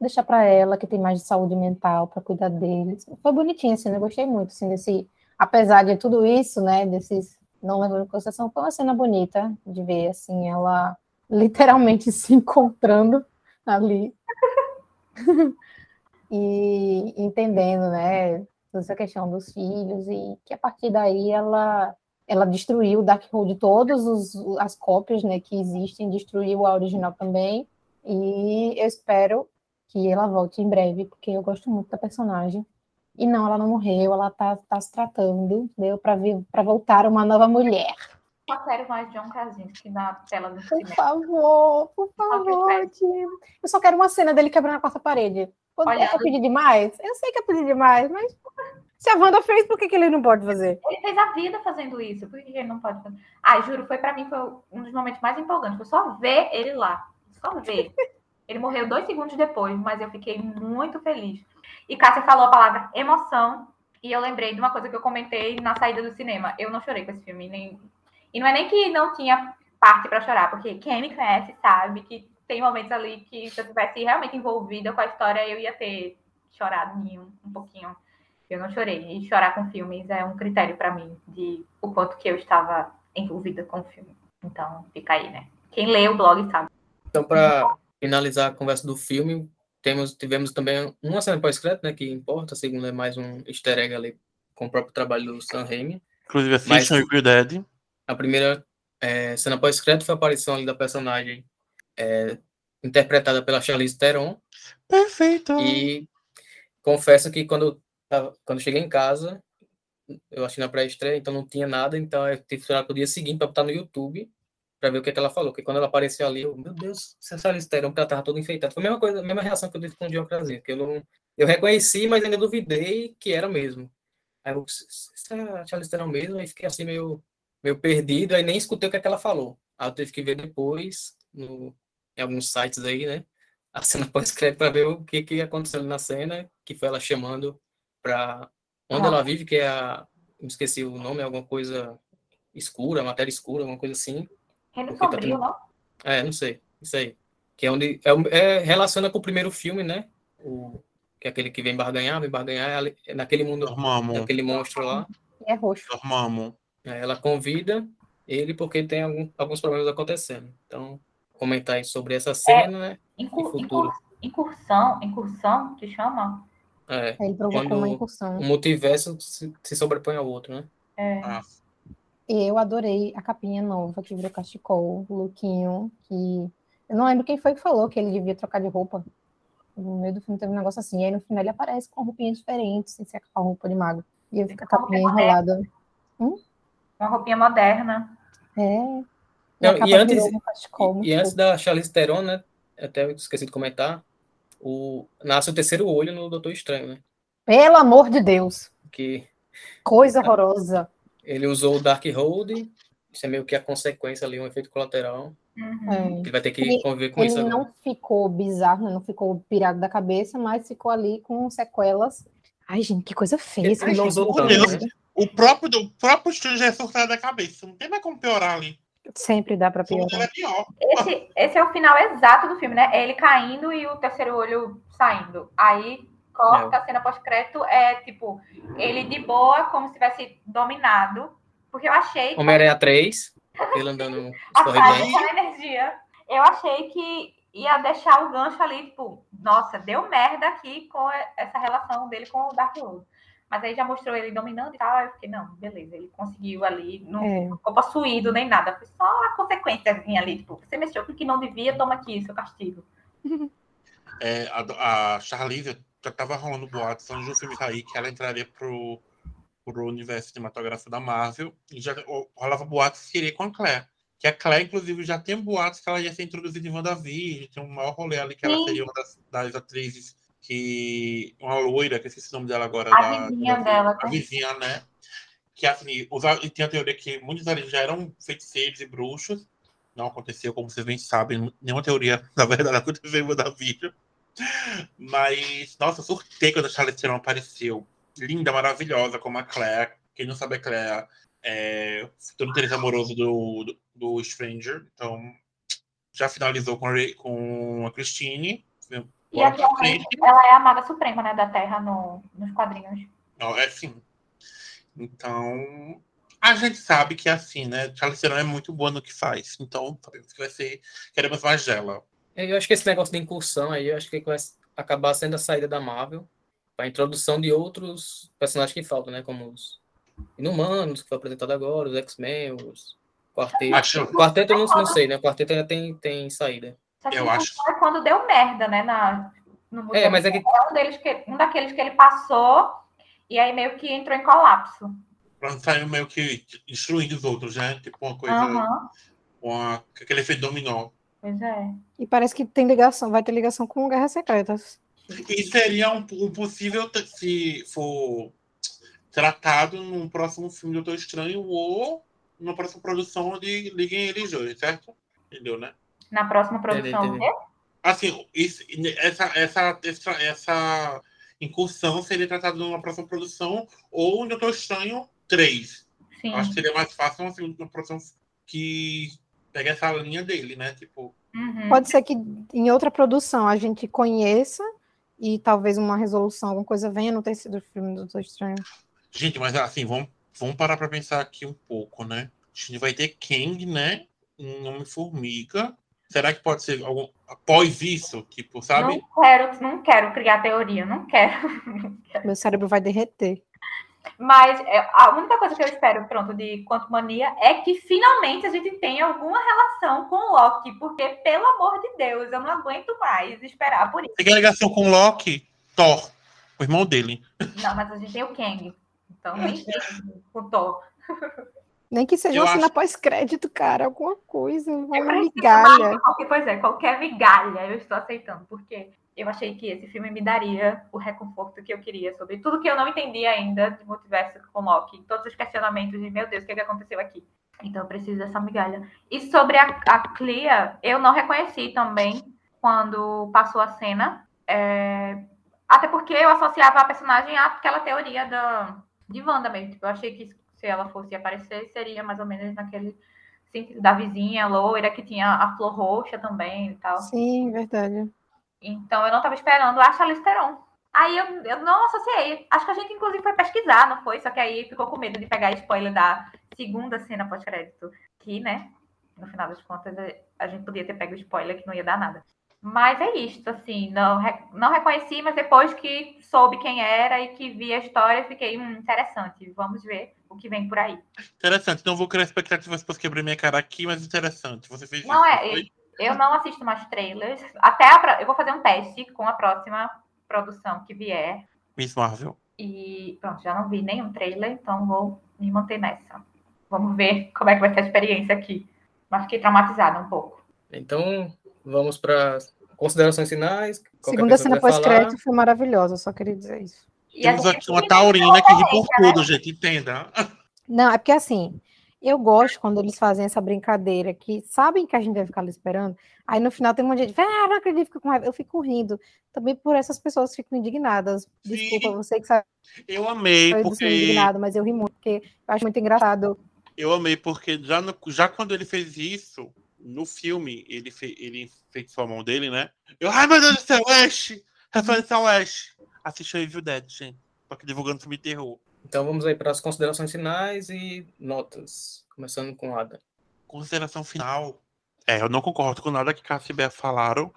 Deixar para ela que tem mais de saúde mental para cuidar deles. Foi bonitinho, assim, né? Eu gostei muito, assim, desse. Apesar de tudo isso, né? Desses. Não levando em consideração, foi uma cena bonita de ver, assim, ela literalmente se encontrando ali. E entendendo, né, essa questão dos filhos e que a partir daí ela ela destruiu o Darkhold todas as cópias, né, que existem, destruiu a original também. E eu espero que ela volte em breve porque eu gosto muito da personagem. E não, ela não morreu, ela tá, tá se tratando, deu para para voltar uma nova mulher só quero mais John Krasinski na tela do Por cinema. favor, por favor, Tim. Eu só quero uma cena dele quebrando a quarta parede. Olha, é pedir demais? Eu sei que é pedir demais, mas se a Wanda fez, por que, que ele não pode fazer? Ele fez a vida fazendo isso, por que ele não pode fazer? Ai, juro, foi para mim foi um dos momentos mais empolgantes. Foi só ver ele lá. Só ver. ele morreu dois segundos depois, mas eu fiquei muito feliz. E Cássia falou a palavra emoção, e eu lembrei de uma coisa que eu comentei na saída do cinema. Eu não chorei com esse filme, nem e não é nem que não tinha parte para chorar, porque quem me conhece sabe que tem momentos ali que se eu tivesse realmente envolvida com a história, eu ia ter chorado um, um pouquinho. Eu não chorei. E chorar com filmes é um critério para mim de o quanto que eu estava envolvida com o filme. Então, fica aí, né? Quem lê o blog sabe. Então, para finalizar a conversa do filme, temos, tivemos também uma cena pós-crédito, né, que importa, a segunda é mais um easter egg ali com o próprio trabalho do Sam Raimi. Inclusive, assistam Mas... Evil Dead. A primeira é, cena pós-crédito foi a aparição ali da personagem é, interpretada pela Charlize Theron. Perfeito! E confesso que quando, quando cheguei em casa, eu achei na pré-estreia, então não tinha nada, então eu tive que esperar para o dia seguinte para botar no YouTube para ver o que, é que ela falou. Porque quando ela apareceu ali, eu, meu Deus, essa Charlize Theron, porque ela estava toda enfeitada. Foi a mesma coisa, a mesma reação que eu tive com o Krasinski, que eu não... Eu reconheci, mas ainda duvidei que era mesmo. Aí eu, se é a Charlize Theron mesmo, aí fiquei assim meio meio perdido, aí nem escutei o que, é que ela falou. Aí eu tive que ver depois, no, em alguns sites aí, né? A cena pós-crédito para ver o que, que aconteceu na cena, que foi ela chamando para onde ah. ela vive, que é a. Me esqueci o nome, alguma coisa escura, matéria escura, alguma coisa assim. Reino tá Sombrio, tá... não? É, não sei. Isso aí. Que é onde. É, é, relaciona com o primeiro filme, né? O, que é aquele que vem barganhar, vem barganhar, é naquele mundo, Dormammu. naquele monstro lá. É roxo. Dormammu. É, ela convida ele porque tem algum, alguns problemas acontecendo. Então, comentar aí sobre essa cena, é, né? Incur, futuro. Incursão, incursão, que chama? É, ele provocou uma incursão. Um multiverso se, se sobrepõe ao outro, né? É. Ah. Eu adorei a capinha nova que virou cachecol, o lookinho, que... Eu não lembro quem foi que falou que ele devia trocar de roupa. No meio do filme teve um negócio assim, e aí no final ele aparece com roupinha diferente, sem ser aquela roupa de mago. E eu fico com a capinha enrolada. Hum? Uma roupinha moderna. É. Não, e, antes, e, e, antes da Charlize Theron, né? Até eu esqueci de comentar. o, nasce o terceiro olho no Doutor Estranho, né? Pelo amor de Deus. Que Coisa horrorosa. ele usou o Dark Hold, isso é meio que a consequência ali, um efeito colateral. Uhum. É. Ele vai ter que Ele- conviver com isso Ele agora. não ficou bizarro, né? não ficou pirado da cabeça, mas ficou ali com sequelas. Ai, gente, que coisa feia. Ele não usou tanto, né? O próprio, do próprio estúdio já é surtado da cabeça. Não tem mais como piorar ali. Sempre dá pra O piorar. é pior. Esse, esse é o final exato do filme, né? É ele caindo e o terceiro olho saindo. Aí corta a cena pós-crédito, é tipo, ele de boa, como se tivesse dominado. Porque eu achei que Homem-Aranha 3, ele andando a escorregando. energia. Eu achei que ia deixar o gancho ali, tipo, nossa, deu merda aqui com essa relação dele com o Dark World. Mas aí já mostrou ele dominando e tal. aí Eu fiquei, não, beleza, ele conseguiu ali, não É. ficou possuído nem nada. Foi só a consequência ali, tipo, você mexeu com o que não devia, toma aqui, seu castigo. É, a, a Charlize já tava rolando boatos antes do filme sair que ela entraria pro, pro universo cinematográfico da Marvel. E já rolava boatos que iria com a Claire. Que a Claire, inclusive, já tem boatos que ela ia ser introduzida em WandaVision. Tem um maior rolê ali que ela Sim. seria uma das, das atrizes que. Uma loira, que eu esqueci o nome dela agora. A da- vizinha da- dela, A né? vizinha, né? Que assim, os, e tem a teoria que muitos ali já eram feiticeiros e bruxos. Não aconteceu, como vocês bem sabem, nenhuma teoria, na verdade, aconteceu em WandaVision. Mas, nossa, surtei quando a Charlize Theron apareceu. Linda, maravilhosa, como a Claire. Quem não sabe, a Claire é futuro interesse amoroso do, do, do Stranger. Então, já finalizou com a, com a Christine. E atualmente ela é a maga suprema, né, da Terra no, nos quadrinhos. Não, é assim. Então, a gente sabe que é assim, né? Charlize Theron é muito boa no que faz. Então, sabemos que vai ser. Queremos mais dela. Eu acho que esse negócio de incursão aí, eu acho que vai acabar sendo a saída da Marvel para a introdução de outros personagens que faltam, né? Como os Inumanos, que foi apresentado agora, os X-Men, os Quarteto. Acho- Quarteto eu não, não sei, né? Quarteto ainda tem, tem saída. Só que Eu acho. foi quando deu merda, né, na, no É, mas é que É um, deles que, um daqueles que ele passou e aí meio que entrou em colapso. Sair meio que destruindo os outros, né? Tipo uma coisa. Aham, Uma, aquele efeito dominó. pois é. E parece que tem ligação, vai ter ligação com Guerras Secretas. E seria um, um possível, se for tratado num próximo filme do Doutor Estranho ou numa próxima produção de Liguem Eles Dois, certo? Entendeu, né? Na próxima produção, Entendi, quê? Assim, isso- essa, essa, essa, essa incursão seria tratada numa próxima produção ou no Doutor Estranho 3. Sim. Acho que seria mais fácil uma, segunda produção que pega essa linha dele, né? Tipo, Uhum. Pode ser que em outra produção a gente conheça e talvez uma resolução, alguma coisa venha no terceiro filme do Doutor Estranho. Gente, mas assim, vamos, vamos parar pra pensar aqui um pouco, né? A gente vai ter Kang, né? Um Homem-Formiga. Será que pode ser algum. Após isso, tipo, sabe? Não quero, não quero criar teoria, não quero. Meu cérebro vai derreter. Mas é, a única coisa que eu espero, pronto, de Quanto Mania é que finalmente a gente tenha alguma relação com o Loki, porque, pelo amor de Deus, eu não aguento mais esperar por isso. Tem ligação com o Loki, Thor, o irmão dele. Não, mas a gente tem o Kang, então nem tem com o Thor. Nem que seja Eu uma cena acho- pós-crédito, cara, alguma coisa, uma Eu preciso migalha. mais, qualquer, pois é, qualquer migalha eu estou aceitando, porque eu achei que esse filme me daria o reconforto que eu queria sobre tudo que eu não entendi ainda de multiverso com Loki, todos os questionamentos de meu Deus, o que, que aconteceu aqui? Então eu preciso dessa migalha. E sobre a, a Clea, eu não reconheci também quando passou a cena. é, Até porque eu associava a personagem àquela teoria da, de Wanda mesmo. Tipo, eu achei que se ela fosse aparecer, seria mais ou menos naquele sentido da vizinha loira, que tinha a flor roxa também e tal. Sim, verdade. Então eu não estava esperando a Charlize Theron. Aí eu, eu não associei. Acho que a gente, inclusive, foi pesquisar, não foi? Só que aí ficou com medo de pegar spoiler da segunda cena pós-crédito. Que, né? No final das contas, a gente podia ter pego spoiler que não ia dar nada. Mas é isto, assim, não, não reconheci, mas depois que soube quem era e que vi a história, fiquei hum, interessante. Vamos ver o que vem por aí. Interessante. Não vou criar expectativas para quebrar minha cara aqui, mas interessante. Você fez Não isso. é, foi? Eu não assisto mais trailers. Até a, eu vou fazer um teste com a próxima produção que vier. Miss Marvel. E pronto, já não vi nenhum trailer, então vou me manter nessa. Vamos ver como é que vai ser a experiência aqui. Mas fiquei traumatizada um pouco. Então, vamos para considerações finais? Segunda cena pós-crédito foi maravilhosa, só queria dizer isso. E Temos aqui uma taurina que ri por tudo, gente, entenda. Não, é porque assim, eu gosto quando eles fazem essa brincadeira que sabem que a gente vai ficar ali esperando, aí no final tem um monte de gente, ah, não acredito, fico com raiva. Eu fico rindo. Também por essas pessoas fico indignadas. Desculpa, Sim. você que sabe Eu amei, do porque indignado, mas eu ri muito, porque eu acho muito engraçado. Eu amei porque já, no- já quando ele fez isso, no filme, ele, fe, ele fez a mão dele, né? Eu, ai meu Deus do céu, Ash! Referência ao Ash. Assista o Evil Dead, gente. Tô aqui divulgando filme de terror. Então vamos aí para as considerações finais e notas. Começando com Ada. Consideração final. É, eu não concordo com nada que Cassia e Bea falaram.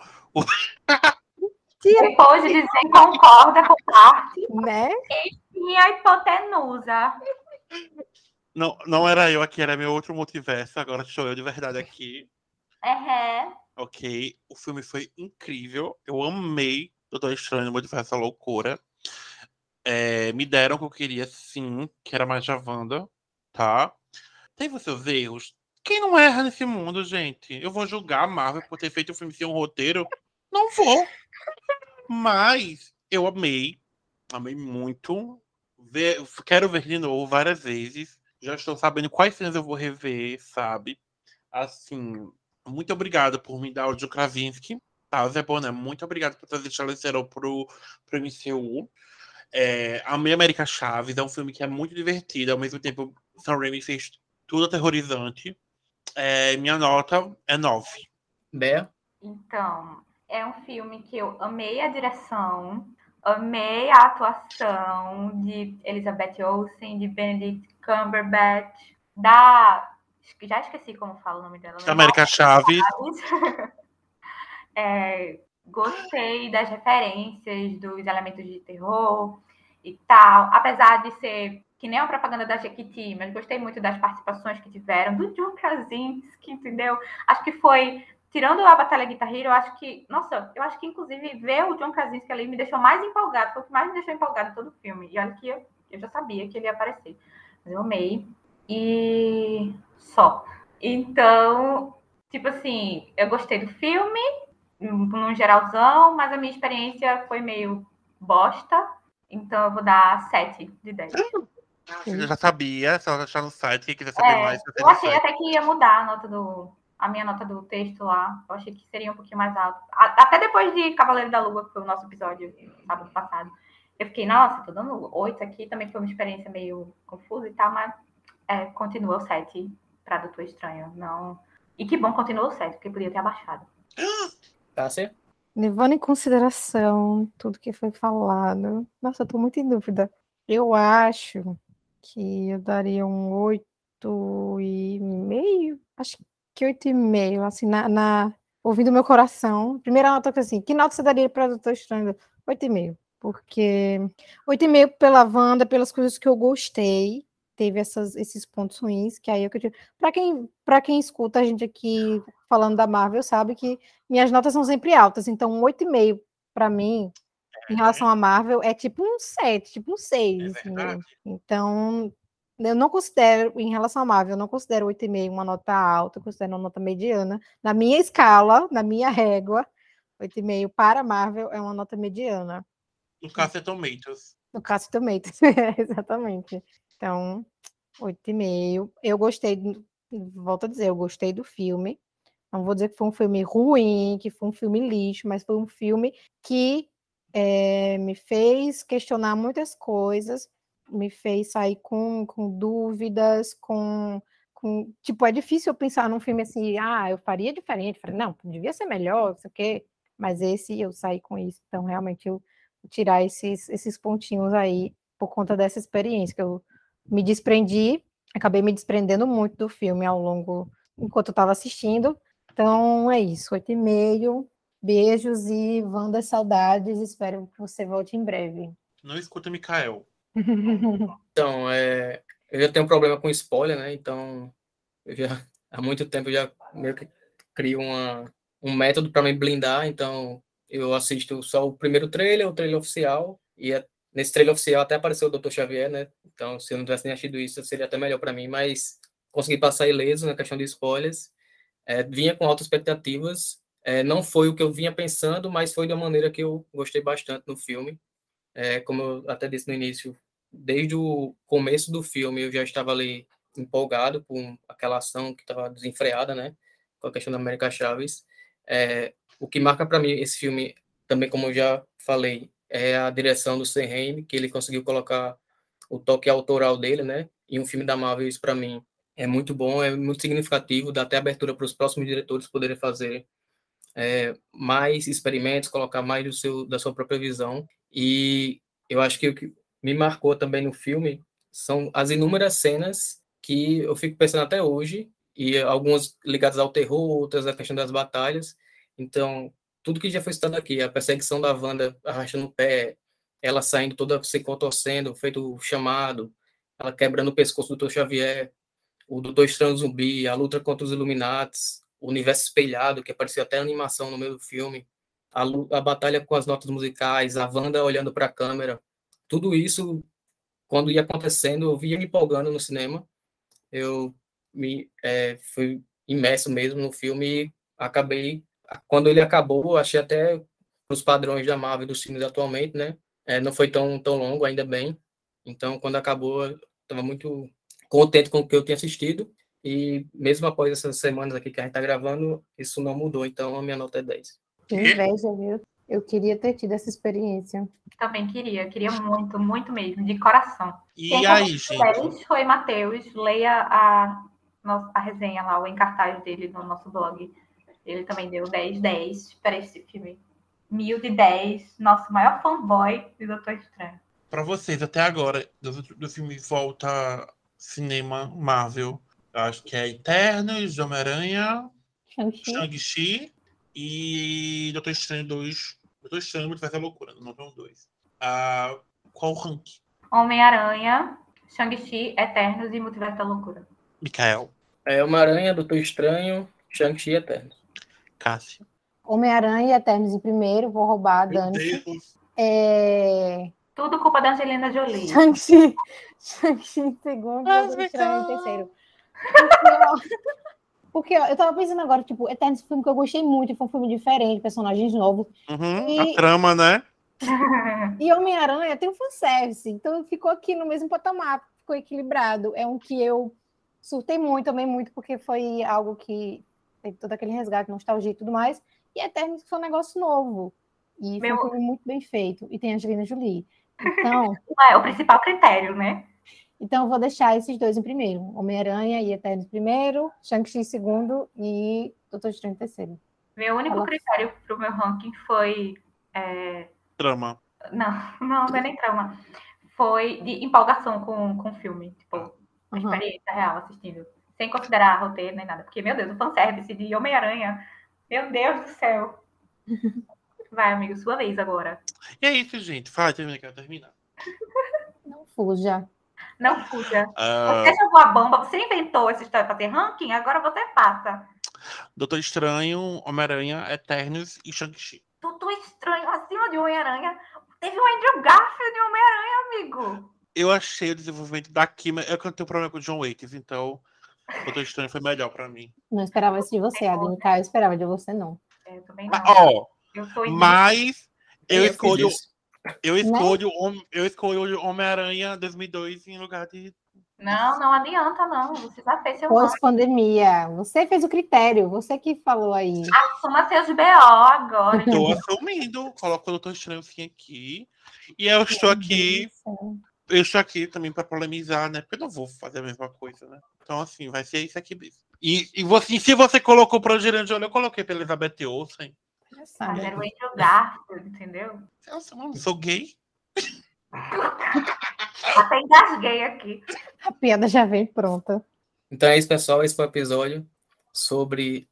Depois de dizer que concorda com parte, Né? e a hipotenusa. Não, não era eu aqui, era meu outro multiverso. Agora sou eu de verdade aqui. É, Ok. O filme foi incrível. Eu amei Doutor Estranho no Multiverso da Loucura. É, me deram o que eu queria, sim, que era mais da Wanda, tá? Teve os seus erros. Quem não erra nesse mundo, gente? Eu vou julgar a Marvel por ter feito o filme sem um roteiro? Não vou. Mas eu amei. Amei muito. Ver- quero ver de novo várias vezes. Já estou sabendo quais cenas eu vou rever, sabe? Assim, muito obrigado por me dar o Joe Krasinski. Tá, Zé Boné, muito obrigado por trazer Charlize Theron pro, pro MCU. É, amei América Chaves, é um filme que é muito divertido, ao mesmo tempo Sam Raimi fez tudo aterrorizante. É, minha nota é 9. Bea? Então, é um filme que eu amei a direção, amei a atuação de Elizabeth Olsen, de Benedict Cumberbatch, da. Já esqueci como fala o nome dela. América Chaves, É, gostei das referências, dos elementos de terror e tal. Apesar de ser que nem a propaganda da Jequiti, mas gostei muito das participações que tiveram, do John Krasinski, entendeu? Acho que foi, tirando a Batalha Guitar Hero, eu acho que, nossa, eu acho que inclusive ver o John Krasinski ali me deixou mais empolgado, foi o que mais me deixou empolgado em todo o filme. E olha que eu, eu já sabia que ele ia aparecer, mas eu amei. E só. Então, tipo assim, eu gostei do filme, num geralzão, mas a minha experiência foi meio bosta. Então eu vou dar 7 de 10. eu já sabia, só achar no site, quem quiser saber É, mais. eu achei até que ia mudar a nota do. A minha nota do texto lá. Eu achei que seria um pouquinho mais alto. Até depois de Cavaleiro da Lua, que foi o nosso episódio sábado passado. Eu fiquei, nossa, tô dando 8 aqui. Também foi uma experiência meio confusa e tal, mas é, continua o 7 pra Doutor Estranho. Não. E que bom continua o 7, porque podia ter abaixado. Cássia? Levando em consideração tudo que foi falado, nossa, eu tô muito em dúvida. Eu acho que eu daria um oito e meio, acho que oito e meio, assim, na, na ouvindo meu coração. Primeira nota que assim, que nota você daria para Doutor Estranho? Oito e meio, porque oito e meio pela Wanda, pelas coisas que eu gostei, teve essas, esses pontos ruins, que aí é eu tive. Para quem, para quem escuta a gente aqui falando da Marvel, sabe que minhas notas são sempre altas, então um 8,5 para mim, em relação à Marvel, é tipo um 7, tipo um 6, É verdade. Então, eu não considero, em relação à Marvel, eu não considero 8,5 uma nota alta, eu considero uma nota mediana. Na minha escala, na minha régua, 8,5 para a Marvel é uma nota mediana. No caso é Tomatoes. No caso Tomatoes, exatamente. Então, 8,5. Eu gostei, volto a dizer, eu gostei do filme. Não vou dizer que foi um filme ruim, que foi um filme lixo, mas foi um filme que eh, me fez questionar muitas coisas, me fez sair com, com dúvidas, com, com. Tipo, é difícil eu pensar num filme assim, ah, eu faria diferente. Falei, não, devia ser melhor, não sei o quê. Mas esse eu saí com isso. Então, realmente, eu tirar esses, esses pontinhos aí por conta dessa experiência que eu me desprendi, acabei me desprendendo muito do filme ao longo enquanto eu estava assistindo. Então é isso, oito e meio. Beijos e Wanda saudades. Espero que você volte em breve. Não escuta Mikael. Então, é, eu já tenho um problema com spoiler, né? Então, eu já, há muito tempo eu já meio que crio uma, um método para me blindar. Então, eu assisto só o primeiro trailer, o trailer oficial. E é- nesse trailer oficial até apareceu o Dr. Xavier, né? Então, se eu não tivesse nem assistido isso, seria até melhor para mim. Mas consegui passar ileso na questão de spoilers. É, vinha com altas expectativas. É, não foi o que eu vinha pensando, mas foi da maneira que eu gostei bastante no filme. É, como eu até disse no início, desde o começo do filme eu já estava ali empolgado com aquela ação que estava desenfreada, né? Com a questão da América Chaves. É, o que marca para mim esse filme, também como eu já falei, é a direção do Sam Raimi, que ele conseguiu colocar o toque autoral dele, né? E um filme da Marvel, isso para mim é muito bom, é muito significativo, dá até abertura para os próximos diretores poderem fazer é, mais experimentos, colocar mais do seu, da sua própria visão. E eu acho que o que me marcou também no filme são as inúmeras cenas que eu fico pensando até hoje, e algumas ligadas ao terror, outras à questão das batalhas. Então, tudo que já foi citado aqui, a perseguição da Wanda arrastando o pé, ela saindo toda se contorcendo, feito chamado, ela quebrando o pescoço do Dr. Xavier, o Doutor Estranho Zumbi, a luta contra os Illuminates, o universo espelhado, que apareceu até animação no meio do filme, a, a batalha com as notas musicais, a Wanda olhando para a câmera, tudo isso, quando ia acontecendo, eu via me empolgando no cinema, eu me é, fui imerso mesmo no filme e acabei quando ele acabou achei até os padrões da Marvel dos filmes atualmente né é, não foi tão tão longo ainda bem então quando acabou estava muito contente com o que eu tinha assistido e mesmo após essas semanas aqui que a gente está gravando isso não mudou então a minha nota é 10 que inveja viu eu queria ter tido essa experiência. Também queria, queria muito, muito mesmo, de coração. E Quem aí, gente? Foi Matheus, leia a, a resenha lá, o encartagem dele no nosso blog. Ele também deu 10, 10 para esse filme. Mil de 10, nosso maior fanboy de Doutor Estranho. Para vocês, até agora, do, do filme Volta Cinema Marvel, acho que é Eternos, Homem-Aranha, Shang-Chi e Doutor Estranho 2. Doutor Estranho muito faz a loucura, não são dois. Ah, qual o rank? Homem-Aranha, Shang-Chi, Eternos e Multiverso da Loucura. Mikael. É Homem-Aranha, Doutor Estranho, Shang-Chi e Eternos. Cássio. Homem-Aranha e Eternos em primeiro, vou roubar a Dani. É... Tudo culpa da Angelina Jolie. Shang-Chi. Em segundo, Doutor Estranho em terceiro. Porque, porque ó, eu tava pensando agora, tipo, Eternos é um filme que eu gostei muito, foi um filme diferente, personagens novos. Uhum, e... A trama, né? e Homem-Aranha tem um fanservice, então ficou aqui no mesmo patamar, ficou equilibrado. É um que eu surtei muito, também muito, porque foi algo que teve todo aquele resgate, nostalgia e tudo mais. E Eternos foi um negócio novo. E Meu... foi um filme muito bem feito. E tem a Angelina Jolie. Então. É o principal critério, né? Então, eu vou deixar esses dois em primeiro: Homem-Aranha e Eternos primeiro, Shang-Chi em segundo e Doutor Estranho em terceiro. Meu único Fala. critério para o meu ranking foi. É... Trama. Não, não, não é nem trama. Foi de empolgação com, com o filme. Tipo, uhum. experiência real assistindo. Sem considerar roteiro nem nada. Porque, meu Deus, o fanservice de Homem-Aranha. Meu Deus do céu. Vai, amigo, sua vez agora. E é isso, gente. Fala, termina, quero terminar. Não fuja. Não fuja. Uh... Você jogou a bomba, você inventou essa história para ter ranking, agora você passa. Doutor Estranho, Homem-Aranha, Eternos e Shang-Chi. Doutor Estranho acima de Homem-Aranha. Teve o Andrew Garfield de Homem-Aranha, amigo. Eu achei o desenvolvimento da Kima. Eu tenho problema com o John Waits, então Doutor Estranho foi melhor para mim. Não esperava isso de você, Adriano. Eu esperava de você, não. É, eu também não. Ó, mas eu escolho. Eu escolho, né? eu escolho Homem-Aranha 2002 em lugar de. Não, não adianta, não. Você já fez seu Pós-pandemia. Você fez o critério, você que falou aí. Assuma seus BO agora. Estou assumindo. Coloco o Doutor Estranho aqui. E eu estou aqui. Eu estou aqui também para polemizar, né? Porque eu não vou fazer a mesma coisa, né? Então, assim, vai ser isso aqui mesmo. E, e você, se você colocou para o Gerando eu coloquei pela Elizabeth Olsen. Mas era o Andrew Garfield, entendeu? Nossa, mano, sou gay. Até engasguei aqui. A piada já vem pronta. Então é isso, pessoal. Esse foi o episódio sobre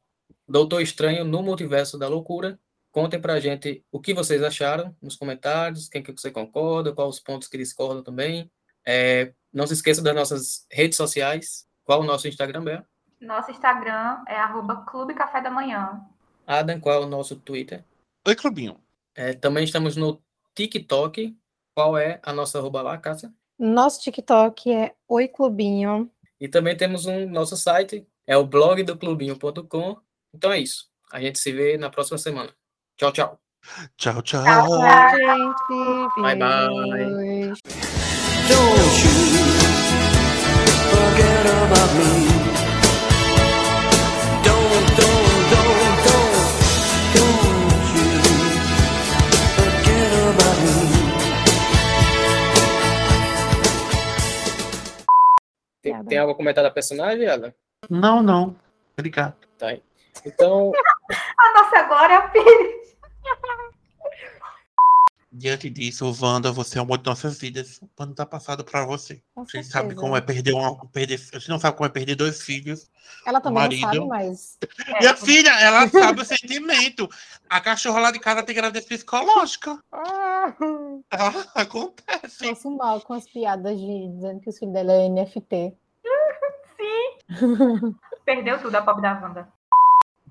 Doutor Estranho no Multiverso da Loucura. Contem pra gente o que vocês acharam nos comentários, quem que você concorda, quais os pontos que discordam também. É, não se esqueça das nossas redes sociais. Qual o nosso Instagram, Bea? Nosso Instagram é arroba Clube Café da Manhã. Adam, qual é o nosso Twitter? Oi, Clubinho. É, também estamos no TikTok. Qual é a nossa arroba lá, Cássia? Nosso TikTok é Oi Clubinho. E também temos um nosso site, é o blog do clubinho.com. Então é isso. A gente se vê na próxima semana. Tchau, tchau. Tchau, tchau. Tchau, tchau. gente. Bye, bye. beijos. Don't you forget about me. Don't, don't, don't, don't, don't you forget about me. Tem, tem algo a comentar da personagem, Ela? Não, não. Obrigado. Tá aí. Então, A nossa Glória Pires. Diante disso, Wanda, você é o amor de nossas vidas. O pano tá passado pra você. Com A gente certeza. sabe como é perder uma. Perder, a gente não sabe como é perder dois filhos. Ela também marido. não sabe, mas E a filha, ela sabe o sentimento. A cachorra lá de casa tem gravidez psicológica. ah, Tá? Acontece. trouxe mal com as piadas de dizendo que os filhos dela é NFT. Perdeu tudo a pobre da Wanda.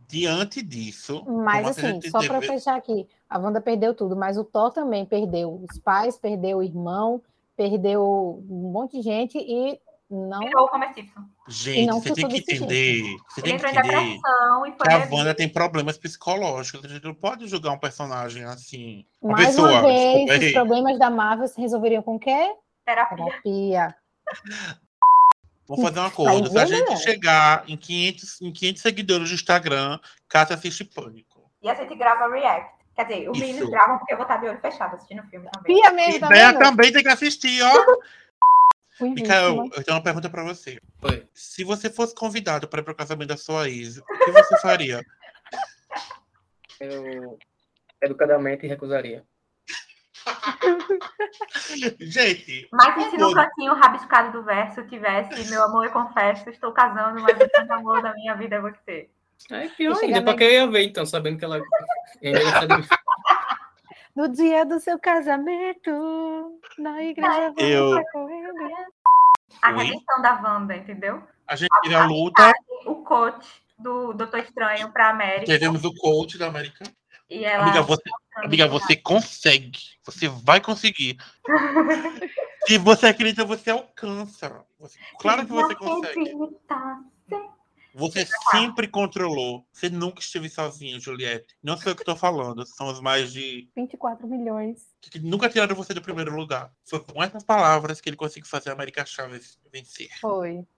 Diante disso. Mas assim, só para deve- fechar aqui, a Wanda perdeu tudo, mas o Thor também perdeu os pais, perdeu o irmão, perdeu um monte de gente e não Virou o Homer Simpson. Gente, não você tem que entender. Você tem que entender que a. Wanda tem problemas psicológicos. A gente não pode julgar um personagem assim. Uma mais pessoa. uma vez desculpa os aí. problemas da Marvel se resolveriam com o quê? terapia. Terapia. Vamos fazer um acordo. Se a gente né? chegar em 500, em 500 seguidores no Instagram, Cátia assiste Pânico. E a gente grava react. Quer dizer, os Isso. meninos gravam porque eu vou estar de olho fechado assistindo o filme também. Pia mesmo, E tá vendo? também tem que assistir, ó. Vítima. eu tenho uma pergunta pra você. Oi. Se você fosse convidado para ir pro casamento da sua ex, o que você faria? eu educadamente recusaria. Gente, Mas e se no cantinho rabiscado do verso tivesse, meu amor, eu confesso, estou casando, mas o grande amor da minha vida é você. É pior ainda, na- pra que eu ia ver, então, sabendo que ela. No dia do seu casamento, na igreja Eu- tá correndo. A redenção da Wanda, entendeu? a gente teve a luta, O coach do Doutor Estranho pra América. tivemos o coach da América. E ela. Amiga, você, amiga, você consegue. Você vai conseguir. Se você acredita, você alcança. Você- claro que você consegue. Você sempre controlou. Você nunca esteve sozinho, Juliette. Não sei o que estou falando. São os mais de. 24 milhões. que nunca tiraram você do primeiro lugar. Foi com essas palavras que ele conseguiu fazer a América Chaves vencer. Foi.